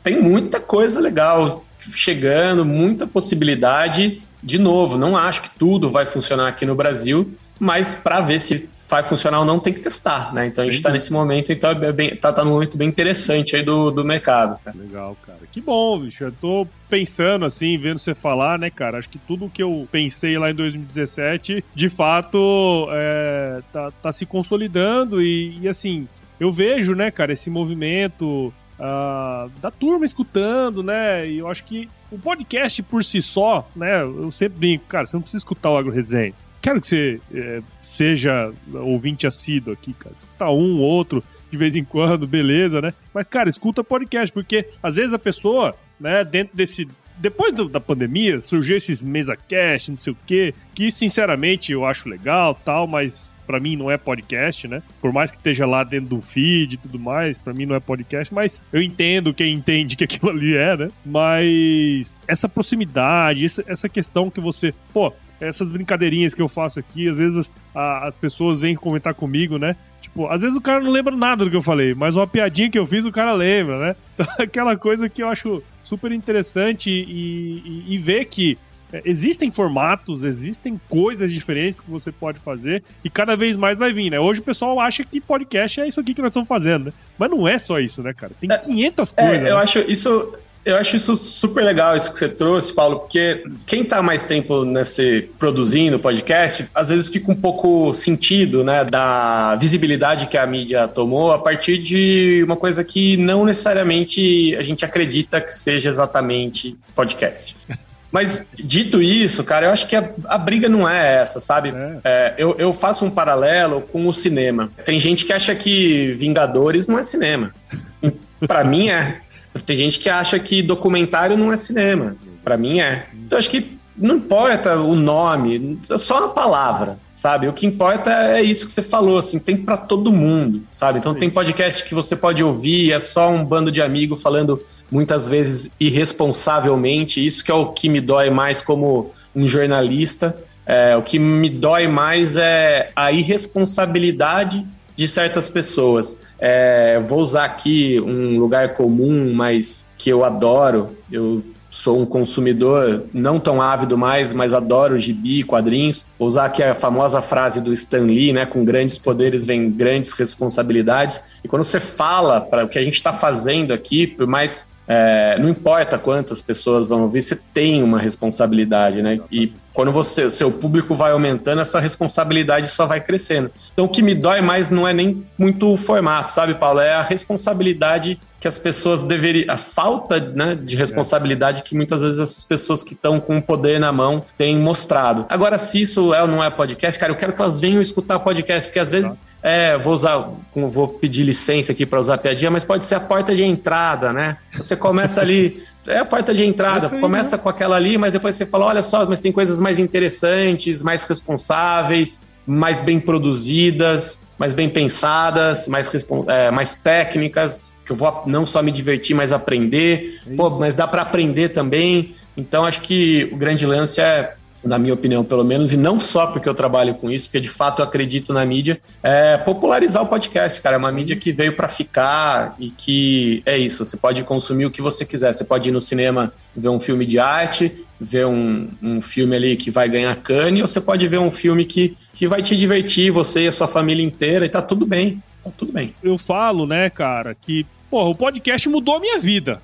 tem muita coisa legal chegando, muita possibilidade. De novo, não acho que tudo vai funcionar aqui no Brasil, mas para ver se vai funcionar ou não, tem que testar, né? Então Sim. a gente está nesse momento, então é bem, tá, tá num momento bem interessante aí do, do mercado. Cara. Legal, cara. Que bom, bicho. Eu tô pensando assim, vendo você falar, né, cara? Acho que tudo que eu pensei lá em 2017, de fato, é, tá, tá se consolidando e, e assim, eu vejo, né, cara, esse movimento uh, da turma escutando, né? E eu acho que o podcast por si só, né? Eu sempre brinco, cara, você não precisa escutar o Agro Resenha. Quero que você é, seja ouvinte assíduo aqui, cara. Escutar um, outro. de vez em quando, beleza, né? Mas, cara, escuta podcast, porque às vezes a pessoa, né, dentro desse depois do, da pandemia, surgiu esses mesa cast, não sei o quê, que sinceramente eu acho legal, tal, mas para mim não é podcast, né? Por mais que esteja lá dentro do feed e tudo mais, para mim não é podcast, mas eu entendo quem entende que aquilo ali é, né? Mas essa proximidade, essa questão que você, pô, essas brincadeirinhas que eu faço aqui, às vezes a, as pessoas vêm comentar comigo, né? Tipo, às vezes o cara não lembra nada do que eu falei, mas uma piadinha que eu fiz o cara lembra, né? <laughs> Aquela coisa que eu acho super interessante e, e, e ver que é, existem formatos, existem coisas diferentes que você pode fazer e cada vez mais vai vir, né? Hoje o pessoal acha que podcast é isso aqui que nós estamos fazendo, né? Mas não é só isso, né, cara? Tem 500 é, coisas. É, eu né? acho isso eu acho isso super legal, isso que você trouxe, Paulo, porque quem está mais tempo nesse produzindo podcast, às vezes fica um pouco sentido, né, da visibilidade que a mídia tomou a partir de uma coisa que não necessariamente a gente acredita que seja exatamente podcast. <laughs> Mas dito isso, cara, eu acho que a, a briga não é essa, sabe? É. É, eu, eu faço um paralelo com o cinema. Tem gente que acha que Vingadores não é cinema. <laughs> Para mim é. Tem gente que acha que documentário não é cinema. Para mim é. Então acho que não importa o nome, é só uma palavra, sabe? O que importa é isso que você falou, assim, tem para todo mundo, sabe? Então Sim. tem podcast que você pode ouvir, é só um bando de amigos falando muitas vezes irresponsavelmente. Isso que é o que me dói mais como um jornalista. É, o que me dói mais é a irresponsabilidade de certas pessoas. É, vou usar aqui um lugar comum, mas que eu adoro. Eu sou um consumidor não tão ávido mais, mas adoro gibi, quadrinhos. Vou usar aqui a famosa frase do Stan Lee, né? Com grandes poderes vem grandes responsabilidades. E quando você fala para o que a gente está fazendo aqui, por mais é, não importa quantas pessoas vão ouvir, você tem uma responsabilidade, né? E quando você, seu público vai aumentando, essa responsabilidade só vai crescendo. Então, o que me dói mais não é nem muito o formato, sabe, Paulo? É a responsabilidade que as pessoas deveriam. A falta né, de responsabilidade que muitas vezes essas pessoas que estão com o poder na mão têm mostrado. Agora, se isso é ou não é podcast, cara, eu quero que elas venham escutar podcast, porque às vezes. É, vou usar, vou pedir licença aqui para usar piadinha, mas pode ser a porta de entrada, né? Você começa ali, é a porta de entrada, aí, começa né? com aquela ali, mas depois você fala, olha só, mas tem coisas mais interessantes, mais responsáveis, mais bem produzidas, mais bem pensadas, mais, é, mais técnicas, que eu vou não só me divertir, mas aprender. Pô, mas dá para aprender também. Então, acho que o grande lance é na minha opinião, pelo menos, e não só porque eu trabalho com isso, porque de fato eu acredito na mídia, é popularizar o podcast, cara. É uma mídia que veio para ficar e que é isso. Você pode consumir o que você quiser. Você pode ir no cinema ver um filme de arte, ver um, um filme ali que vai ganhar cane, ou você pode ver um filme que, que vai te divertir, você e a sua família inteira, e tá tudo bem. Tá tudo bem. Eu falo, né, cara, que porra, o podcast mudou a minha vida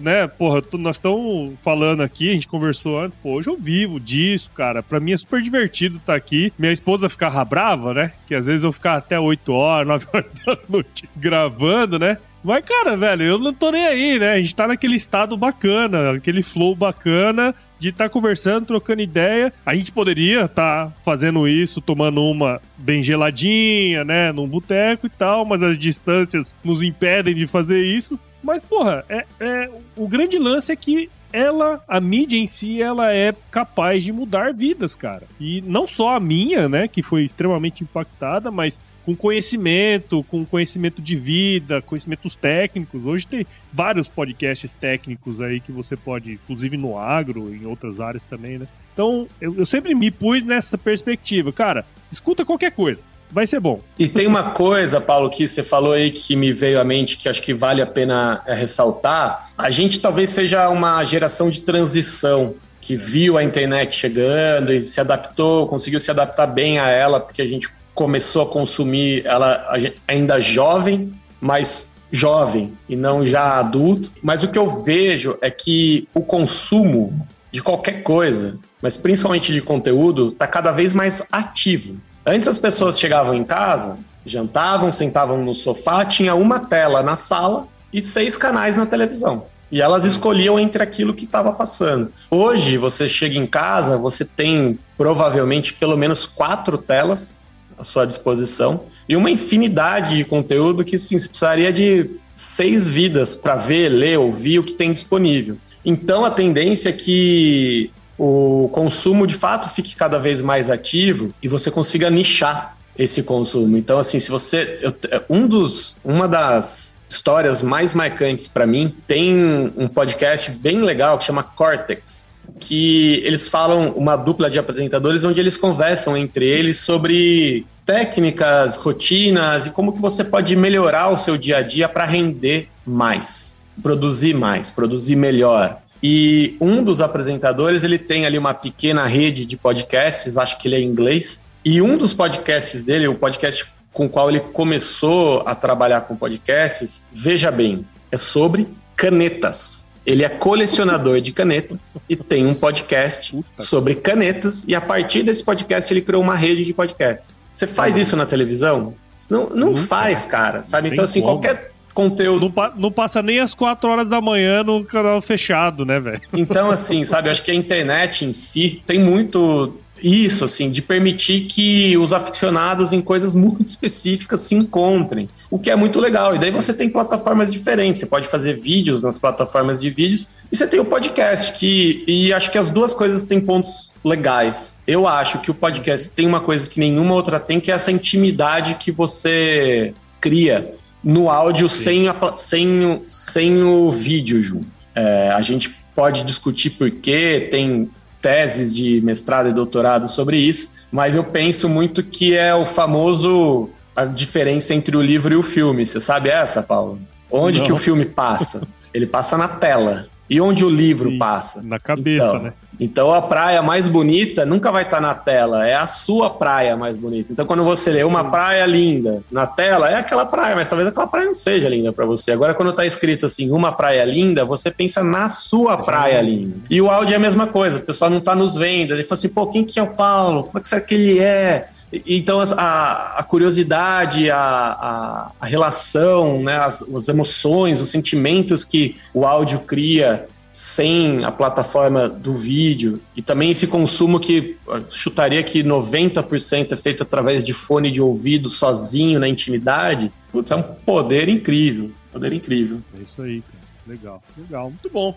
né, porra, nós estamos falando aqui, a gente conversou antes, pô, hoje eu vivo disso, cara. Pra mim é super divertido estar tá aqui. Minha esposa ficava brava, né? Que às vezes eu ficava até 8 horas, 9 <laughs> horas da noite gravando, né? Mas, cara, velho, eu não tô nem aí, né? A gente tá naquele estado bacana, aquele flow bacana de estar tá conversando, trocando ideia. A gente poderia estar tá fazendo isso, tomando uma bem geladinha, né, num boteco e tal, mas as distâncias nos impedem de fazer isso. Mas, porra, é, é, o grande lance é que ela, a mídia em si, ela é capaz de mudar vidas, cara. E não só a minha, né, que foi extremamente impactada, mas com conhecimento, com conhecimento de vida, conhecimentos técnicos. Hoje tem vários podcasts técnicos aí que você pode, inclusive no agro, em outras áreas também, né? Então, eu, eu sempre me pus nessa perspectiva. Cara, escuta qualquer coisa vai ser bom. E tem uma coisa, Paulo, que você falou aí que me veio à mente que acho que vale a pena é, ressaltar. A gente talvez seja uma geração de transição que viu a internet chegando e se adaptou, conseguiu se adaptar bem a ela, porque a gente começou a consumir ela ainda jovem, mas jovem e não já adulto. Mas o que eu vejo é que o consumo de qualquer coisa, mas principalmente de conteúdo, está cada vez mais ativo. Antes as pessoas chegavam em casa, jantavam, sentavam no sofá, tinha uma tela na sala e seis canais na televisão. E elas escolhiam entre aquilo que estava passando. Hoje, você chega em casa, você tem provavelmente pelo menos quatro telas à sua disposição e uma infinidade de conteúdo que sim, você precisaria de seis vidas para ver, ler, ouvir o que tem disponível. Então a tendência é que o consumo de fato fique cada vez mais ativo e você consiga nichar esse consumo. Então, assim, se você. Eu, um dos, uma das histórias mais marcantes para mim tem um podcast bem legal que chama Cortex, que eles falam uma dupla de apresentadores onde eles conversam entre eles sobre técnicas, rotinas e como que você pode melhorar o seu dia a dia para render mais, produzir mais, produzir melhor. E um dos apresentadores, ele tem ali uma pequena rede de podcasts, acho que ele é inglês, e um dos podcasts dele, o podcast com o qual ele começou a trabalhar com podcasts, veja bem, é sobre canetas. Ele é colecionador de canetas e tem um podcast Puta. sobre canetas, e a partir desse podcast ele criou uma rede de podcasts. Você faz isso na televisão? Não, não faz, cara, sabe? Então, assim, como. qualquer conteúdo. Não, pa não, passa nem às 4 horas da manhã no canal fechado, né, velho? Então, assim, sabe, eu acho que a internet em si tem muito isso, assim, de permitir que os aficionados em coisas <laughs> muito específicas se encontrem, o que é muito legal. E daí você tem plataformas diferentes, você pode fazer vídeos nas plataformas de vídeos, e você tem o podcast, que. E acho que as duas coisas têm pontos legais. Eu acho que o podcast tem uma coisa que nenhuma outra tem, que é essa intimidade que você cria no áudio sem, a, sem, sem o vídeo, Ju. É, a gente pode discutir por quê, tem teses de mestrado e doutorado sobre isso, mas eu penso muito que é o famoso a diferença entre o livro e o filme. Você sabe essa, Paulo? Onde Não. que o filme passa? Ele passa na tela. E onde o livro Sim, passa? Na cabeça, então, né? Então a praia mais bonita nunca vai estar na tela, é a sua praia mais bonita. Então quando você lê uma praia linda na tela, é aquela praia, mas talvez aquela praia não seja linda para você. Agora quando está escrito assim, uma praia linda, você pensa na sua praia linda. E o áudio é a mesma coisa, o pessoal não está nos vendo. Ele fala assim, pô, quem que é o Paulo? Como é que será que ele é? Então, a, a curiosidade, a, a, a, relação, né, as, as emoções, os sentimentos que o áudio cria sem a plataforma do vídeo e também esse consumo que chutaria que 90% é feito através de fone de ouvido sozinho na intimidade, putz, é um poder incrível, poder incrível. É isso aí, cara. Legal, legal, muito bom.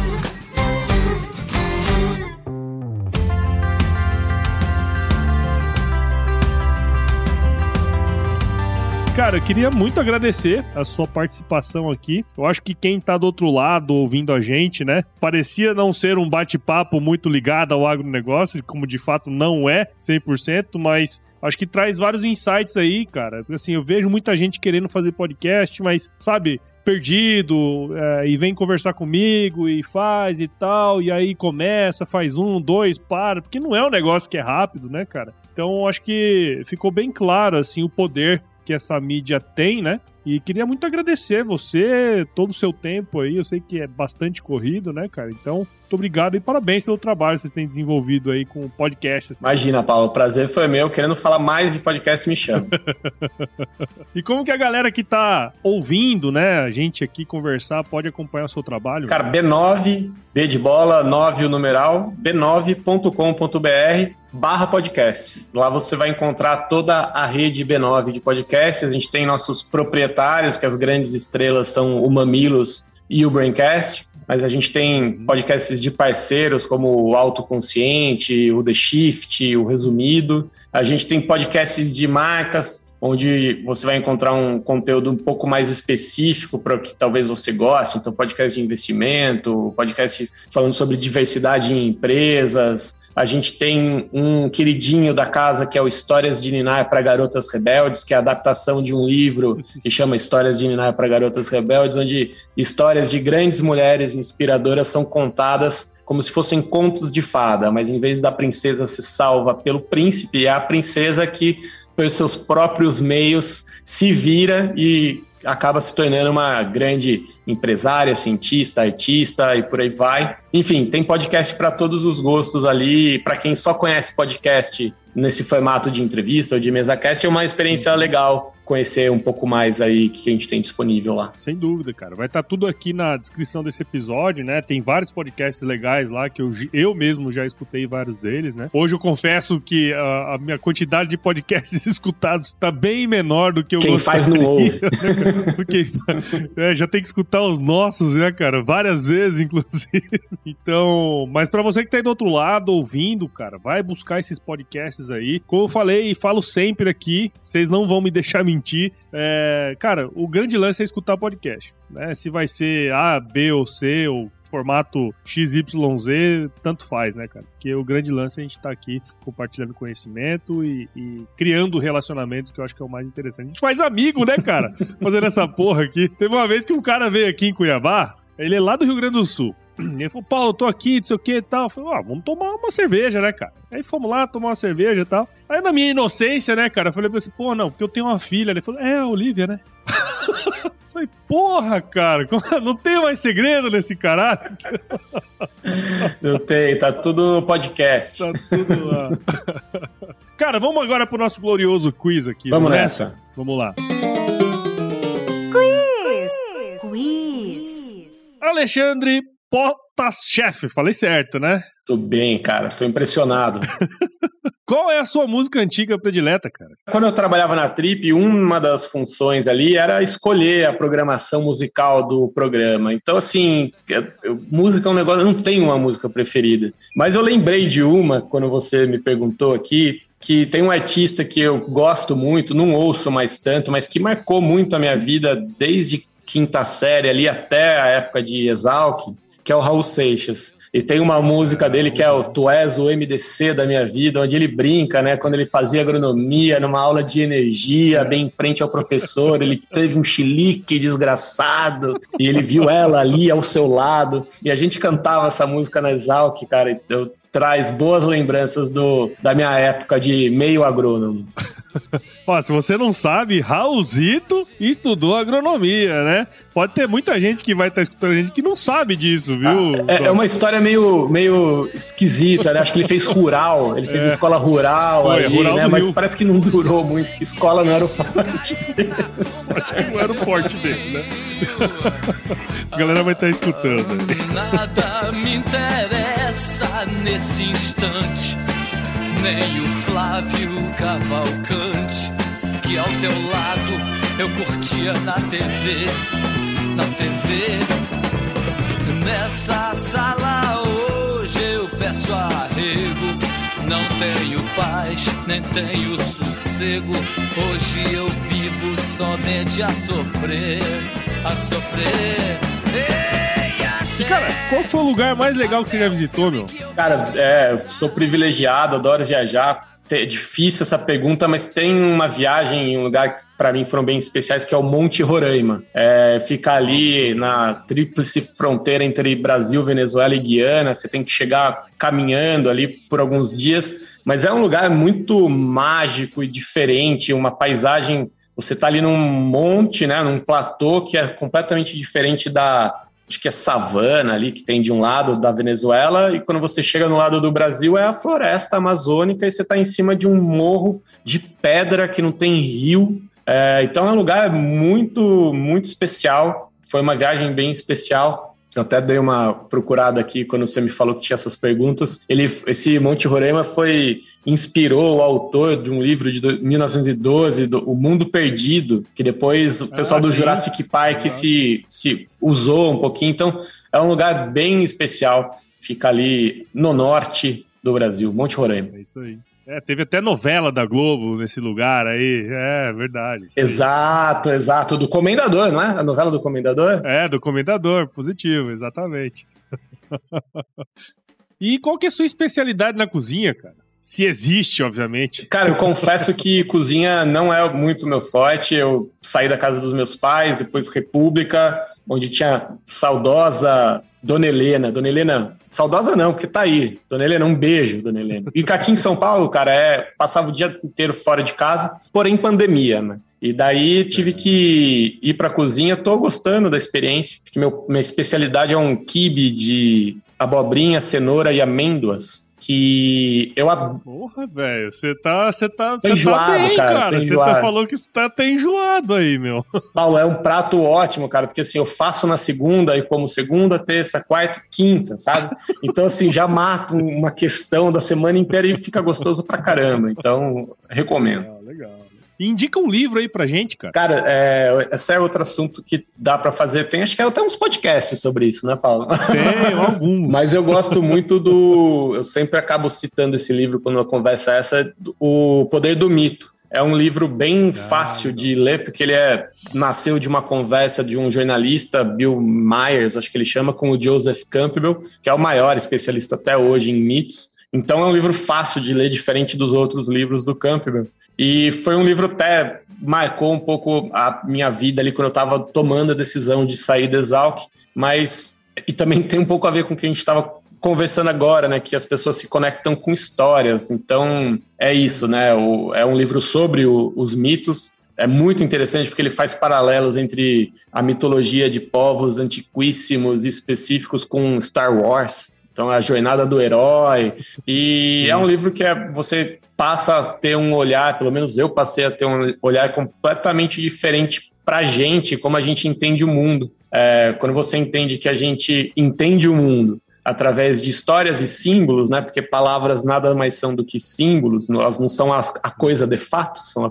Cara, eu queria muito agradecer a sua participação aqui. Eu acho que quem tá do outro lado ouvindo a gente, né, parecia não ser um bate-papo muito ligado ao agronegócio, como de fato não é 100%, mas acho que traz vários insights aí, cara. Assim, eu vejo muita gente querendo fazer podcast, mas, sabe, perdido é, e vem conversar comigo e faz e tal, e aí começa, faz um, dois, para, porque não é um negócio que é rápido, né, cara? Então acho que ficou bem claro assim o poder que essa mídia tem, né? E queria muito agradecer você, todo o seu tempo aí. Eu sei que é bastante corrido, né, cara? Então, muito obrigado e parabéns pelo trabalho que vocês têm desenvolvido aí com podcasts. Imagina, Paulo, o prazer foi meu. Querendo falar mais de podcast, me chama. <laughs> e como que a galera que tá ouvindo, né, a gente aqui conversar, pode acompanhar o seu trabalho? Cara, B9, B de bola, 9 o numeral, b9.com.br barra podcasts. Lá você vai encontrar toda a rede B9 de podcasts. A gente tem nossos proprietários, que as grandes estrelas são o Mamilos e o Braincast. mas a gente tem podcasts de parceiros como o Autoconsciente, o The Shift, o Resumido. A gente tem podcasts de marcas onde você vai encontrar um conteúdo um pouco mais específico para o que talvez você goste. Então, podcast de investimento, podcast falando sobre diversidade em empresas. A gente tem um queridinho da casa que é o Histórias de Ninar para Garotas Rebeldes, que é a adaptação de um livro que chama Histórias de Ninar para Garotas Rebeldes, onde histórias de grandes mulheres inspiradoras são contadas como se fossem contos de fada, mas em vez da princesa ser salva pelo príncipe, é a princesa que pelos seus próprios meios, se vira e acaba se tornando uma grande empresária, cientista, artista e por aí vai. Enfim, tem podcast para todos os gostos ali. Para quem só conhece podcast nesse formato de entrevista ou de mesa cast, é uma experiência legal conhecer um pouco mais aí que a gente tem disponível lá. Sem dúvida, cara. Vai estar tá tudo aqui na descrição desse episódio, né? Tem vários podcasts legais lá que eu, eu mesmo já escutei vários deles, né? Hoje eu confesso que a, a minha quantidade de podcasts <laughs> escutados está bem menor do que eu Quem faz não <laughs> ouve. <laughs> Né, Porque, é, já tem que escutar os nossos, né, cara? Várias vezes, inclusive. <laughs> Então, mas para você que tá aí do outro lado ouvindo, cara, vai buscar esses podcasts aí. Como eu falei e falo sempre aqui, vocês não vão me deixar mentir. É, cara, o grande lance é escutar podcast. Né? Se vai ser A, B ou C, ou formato XYZ, tanto faz, né, cara? Porque o grande lance é a gente estar tá aqui compartilhando conhecimento e, e, criando relacionamentos, que eu acho que é o mais interessante. A gente faz amigo, né, cara? <laughs> Fazendo essa porra aqui. Teve uma vez que um cara veio aqui em Cuiabá, ele é lá do Rio Grande do Sul. Ele falou, Paulo, eu tô aqui, não sei o que e tal. Eu falei, ah, vamos tomar uma cerveja, né, cara? Aí fomos lá tomar uma cerveja e tal. Aí na minha inocência, né, cara, eu falei pra ele, pô, não, porque eu tenho uma filha. Ele falou, é, a Olivia, né? <laughs> Falei, porra, cara, não tem mais segredo nesse caralho? <laughs> Não tem, tá tudo no podcast. Tá tudo lá. <laughs> Cara, vamos agora pro nosso glorioso quiz aqui. Vamos nessa? Vamos lá. Alexandre Potashev, falei certo, né? Tudo bem, cara, tô impressionado. <laughs> Qual é a sua música antiga predileta, cara? Quando eu trabalhava na Trip, uma das funções ali era escolher a programação musical do programa. Então, assim, música é um negócio, eu não tenho uma música preferida. Mas eu lembrei de uma quando você me perguntou aqui, que tem um artista que eu gosto muito, não ouço mais tanto, mas que marcou muito a minha vida desde quinta série ali até a época de Exalc, que é o Raul Seixas. E tem uma música dele que é o Tu és o MDC da minha vida, onde ele brinca, né? Quando ele fazia agronomia numa aula de energia, bem em frente ao professor, ele teve um chilique desgraçado e ele viu ela ali ao seu lado. E a gente cantava essa música na Exalc, cara. Eu traz boas lembranças do, da minha época de meio agrônomo. <laughs> Ó, se você não sabe, Raulzito estudou agronomia, né? Pode ter muita gente que vai estar tá escutando a gente que não sabe disso, viu? Ah, é, é, uma história meio, meio esquisita, né? Acho que ele fez rural, ele fez é. escola rural Foi, ali, rural né? Mas Rio. parece que não durou muito, que escola não era o forte dele. Acho que não era o forte dele, né? <laughs> a galera vai estar tá escutando. Nada me interessa nesse instante, nem o Flávio Cavalcante, que ao teu lado eu curtia na TV, na TV. Nessa sala hoje eu peço arrego. Não tenho paz, nem tenho sossego. Hoje eu vivo somente a sofrer, a sofrer. E cara, qual foi o lugar mais legal que você já visitou, meu? Cara, é, sou privilegiado, adoro viajar é difícil essa pergunta, mas tem uma viagem em um lugar que para mim foram bem especiais, que é o Monte Roraima. É, fica ali na tríplice fronteira entre Brasil, Venezuela e Guiana. Você tem que chegar caminhando ali por alguns dias, mas é um lugar muito mágico e diferente, uma paisagem. Você está ali num monte, né, num platô que é completamente diferente da, acho que é savana ali que tem de um lado da Venezuela, e quando você chega no lado do Brasil é a floresta amazônica e você está em cima de um morro de pedra que não tem rio. É, então é um lugar muito, muito especial. Foi uma viagem bem especial. Eu até dei uma procurada aqui quando você me falou que tinha essas perguntas. Ele, esse Monte Roraima foi inspirou o autor de um livro de 1912, do, O Mundo Perdido, que depois o ah, pessoal ah, do sim. Jurassic Park se, se usou um pouquinho. Então, é um lugar bem especial. Fica ali no norte do Brasil, Monte Roraima. É isso aí. É, teve até novela da Globo nesse lugar aí. É, verdade. Exato, aí. exato. Do Comendador, não é? A novela do Comendador? É, do Comendador, positivo, exatamente. <laughs> e qual que é a sua especialidade na cozinha, cara? Se existe, obviamente. Cara, eu confesso que <laughs> cozinha não é muito meu forte. Eu saí da casa dos meus pais, depois República, onde tinha saudosa Dona Helena. Dona Helena, saudosa não, porque tá aí. Dona Helena, um beijo, Dona Helena. E aqui em São Paulo, cara, é, passava o dia inteiro fora de casa, porém pandemia, né? E daí tive que ir para a cozinha. Tô gostando da experiência. Porque meu, minha especialidade é um quibe de abobrinha, cenoura e amêndoas que eu Porra, velho, você tá, você tá, você enjoado, tá bem, cara. Você tá falou que você tá até enjoado aí, meu. <laughs> Paulo, é um prato ótimo, cara, porque assim, eu faço na segunda e como segunda, terça, quarta, quinta, sabe? Então assim, já mato uma questão da semana inteira e fica gostoso pra caramba. Então, recomendo. Legal, legal. E indica um livro aí pra gente, cara. Cara, é, esse é outro assunto que dá para fazer. Tem, acho que é até uns podcasts sobre isso, né, Paulo? Tem, <laughs> alguns. Mas eu gosto muito do. Eu sempre acabo citando esse livro quando uma conversa é essa, O Poder do Mito. É um livro bem ah, fácil de ler, porque ele é nasceu de uma conversa de um jornalista, Bill Myers, acho que ele chama, com o Joseph Campbell, que é o maior especialista até hoje em mitos. Então é um livro fácil de ler, diferente dos outros livros do Campbell. E foi um livro até marcou um pouco a minha vida ali quando eu estava tomando a decisão de sair da Exalc, mas e também tem um pouco a ver com o que a gente estava conversando agora, né, que as pessoas se conectam com histórias. Então é isso, né? O, é um livro sobre o, os mitos. É muito interessante porque ele faz paralelos entre a mitologia de povos antiquíssimos e específicos com Star Wars. Então, a jornada do herói. E Sim. é um livro que é, você passa a ter um olhar, pelo menos eu passei a ter um olhar completamente diferente para a gente, como a gente entende o mundo. É, quando você entende que a gente entende o mundo através de histórias e símbolos, né? Porque palavras nada mais são do que símbolos, elas não são a, a coisa de fato, são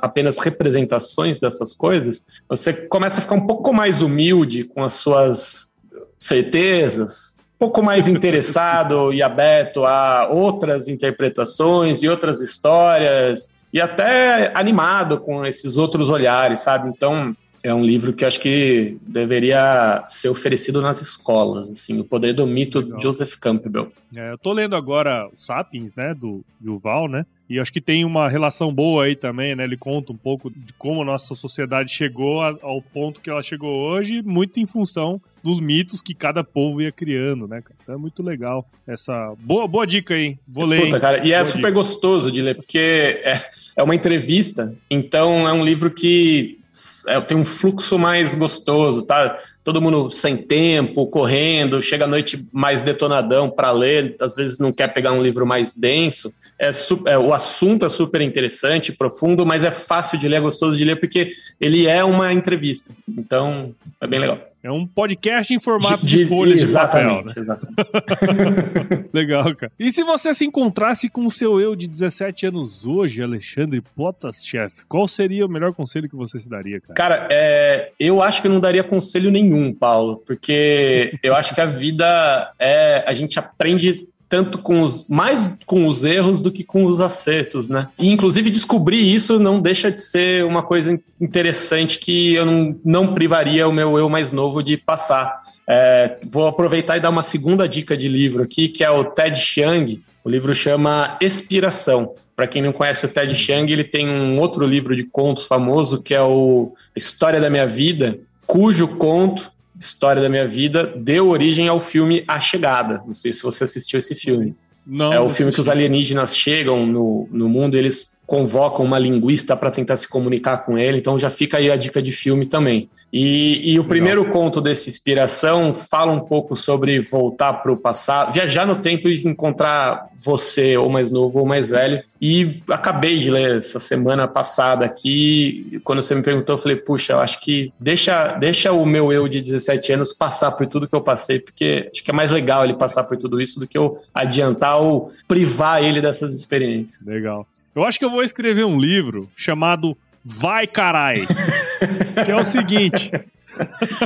apenas representações dessas coisas. Você começa a ficar um pouco mais humilde com as suas certezas, pouco mais interessado e aberto a outras interpretações e outras histórias e até animado com esses outros olhares, sabe? Então, é um livro que acho que deveria ser oferecido nas escolas, assim, O Poder do Mito, Legal. Joseph Campbell. É, eu tô lendo agora Sapiens, né, do Yuval, né, e acho que tem uma relação boa aí também, né? Ele conta um pouco de como a nossa sociedade chegou ao ponto que ela chegou hoje, muito em função dos mitos que cada povo ia criando, né? Então é muito legal essa boa, boa dica aí. Vou ler. Puta, cara, e é super dica. gostoso de ler porque é, é uma entrevista, então é um livro que é, tem um fluxo mais gostoso, tá? Todo mundo sem tempo, correndo, chega à noite mais detonadão para ler, às vezes não quer pegar um livro mais denso. É, é, o assunto é super interessante, profundo, mas é fácil de ler, é gostoso de ler, porque ele é uma entrevista. Então, é bem legal. É um podcast em formato de, de, de folhas exatamente, de papel. Né? Exatamente. <laughs> <laughs> Legal, cara. E se você se encontrasse com o seu eu de 17 anos hoje, Alexandre Potas, chefe, qual seria o melhor conselho que você se daria, cara? Cara, é, eu acho que eu não daria conselho nenhum, Paulo, porque eu acho que a vida é. A gente aprende tanto com os mais com os erros do que com os acertos, né? E inclusive descobrir isso não deixa de ser uma coisa interessante que eu não, não privaria o meu eu mais novo de passar. É, vou aproveitar e dar uma segunda dica de livro aqui, que é o Ted Chiang. O livro chama Expiração. Para quem não conhece o Ted Chiang, ele tem um outro livro de contos famoso que é o História da Minha Vida, cujo conto história da minha vida deu origem ao filme A Chegada. Não sei se você assistiu esse filme. Não. É o filme que os alienígenas chegam no, no mundo e eles convocam uma linguista para tentar se comunicar com ele. Então já fica aí a dica de filme também. E, e o Legal. primeiro conto dessa inspiração fala um pouco sobre voltar para o passado, viajar no tempo e encontrar você, ou mais novo ou mais velho. E acabei de ler essa semana passada aqui. Quando você me perguntou, eu falei: puxa, eu acho que deixa, deixa o meu eu de 17 anos passar por tudo que eu passei, porque acho que é mais legal ele passar por tudo isso do que eu adiantar ou privar ele dessas experiências. Legal. Eu acho que eu vou escrever um livro chamado Vai Carai. que é o seguinte. <laughs>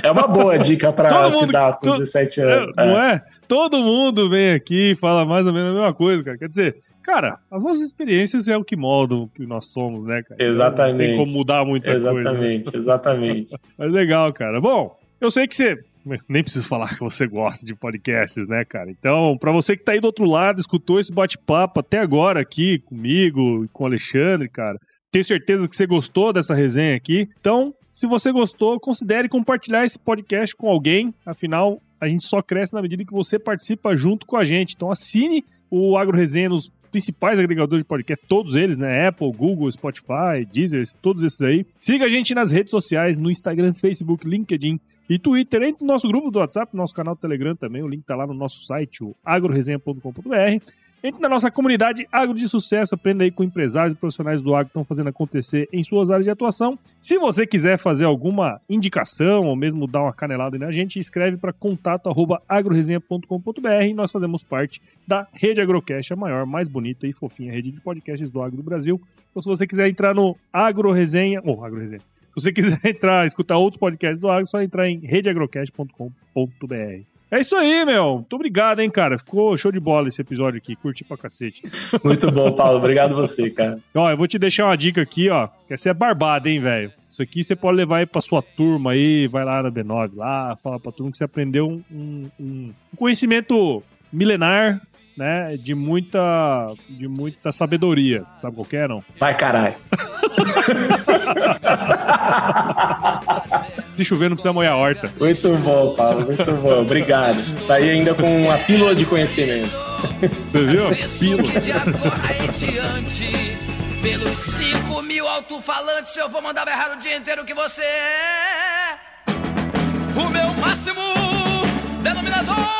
É uma boa dica para se dar com 17 anos. É, não é. é? Todo mundo vem aqui e fala mais ou menos a mesma coisa, cara. Quer dizer, cara, as nossas experiências é o que moldam o que nós somos, né, cara? Exatamente. Não tem como mudar muita exatamente, coisa. Exatamente, né? exatamente. <laughs> Mas legal, cara. Bom, eu sei que você nem preciso falar que você gosta de podcasts, né, cara? Então, para você que tá aí do outro lado, escutou esse bate-papo até agora aqui comigo e com o Alexandre, cara, tenho certeza que você gostou dessa resenha aqui. Então, se você gostou, considere compartilhar esse podcast com alguém. Afinal, a gente só cresce na medida que você participa junto com a gente. Então, assine o Agro Resenha nos principais agregadores de podcast, todos eles, né? Apple, Google, Spotify, Deezer, todos esses aí. Siga a gente nas redes sociais, no Instagram, Facebook, LinkedIn e Twitter. Entre no nosso grupo do WhatsApp, no nosso canal do Telegram também. O link tá lá no nosso site, o agroresenha.com.br. Entre na nossa comunidade Agro de Sucesso, aprenda aí com empresários e profissionais do agro que estão fazendo acontecer em suas áreas de atuação. Se você quiser fazer alguma indicação ou mesmo dar uma canelada na gente, escreve para contato@agroresenha.com.br e nós fazemos parte da Rede Agrocast, a maior, mais bonita e fofinha rede de podcasts do agro do Brasil. Então se você quiser entrar no Agro Resenha, ou Agro Resenha, se você quiser <laughs> entrar, escutar outros podcasts do agro, é só entrar em redeagrocast.com.br. É isso aí, meu. Muito obrigado, hein, cara. Ficou show de bola esse episódio aqui. Curti pra cacete. <laughs> Muito bom, Paulo. Obrigado você, cara. Ó, eu vou te deixar uma dica aqui, ó. Essa é barbada, hein, velho. Isso aqui você pode levar aí pra sua turma aí, vai lá na B9, lá, fala pra turma que você aprendeu um, um, um conhecimento milenar né, de muita, de muita sabedoria. Sabe qual é, não? Vai, caralho. <laughs> <laughs> Se chover, não precisa molhar a horta. Muito bom, Paulo, muito bom. Obrigado. Saí ainda com uma pílula de conhecimento. Você viu? Pílula. Pelos 5 mil alto-falantes, eu vou mandar berrar o dia inteiro que você é. O meu máximo denominador.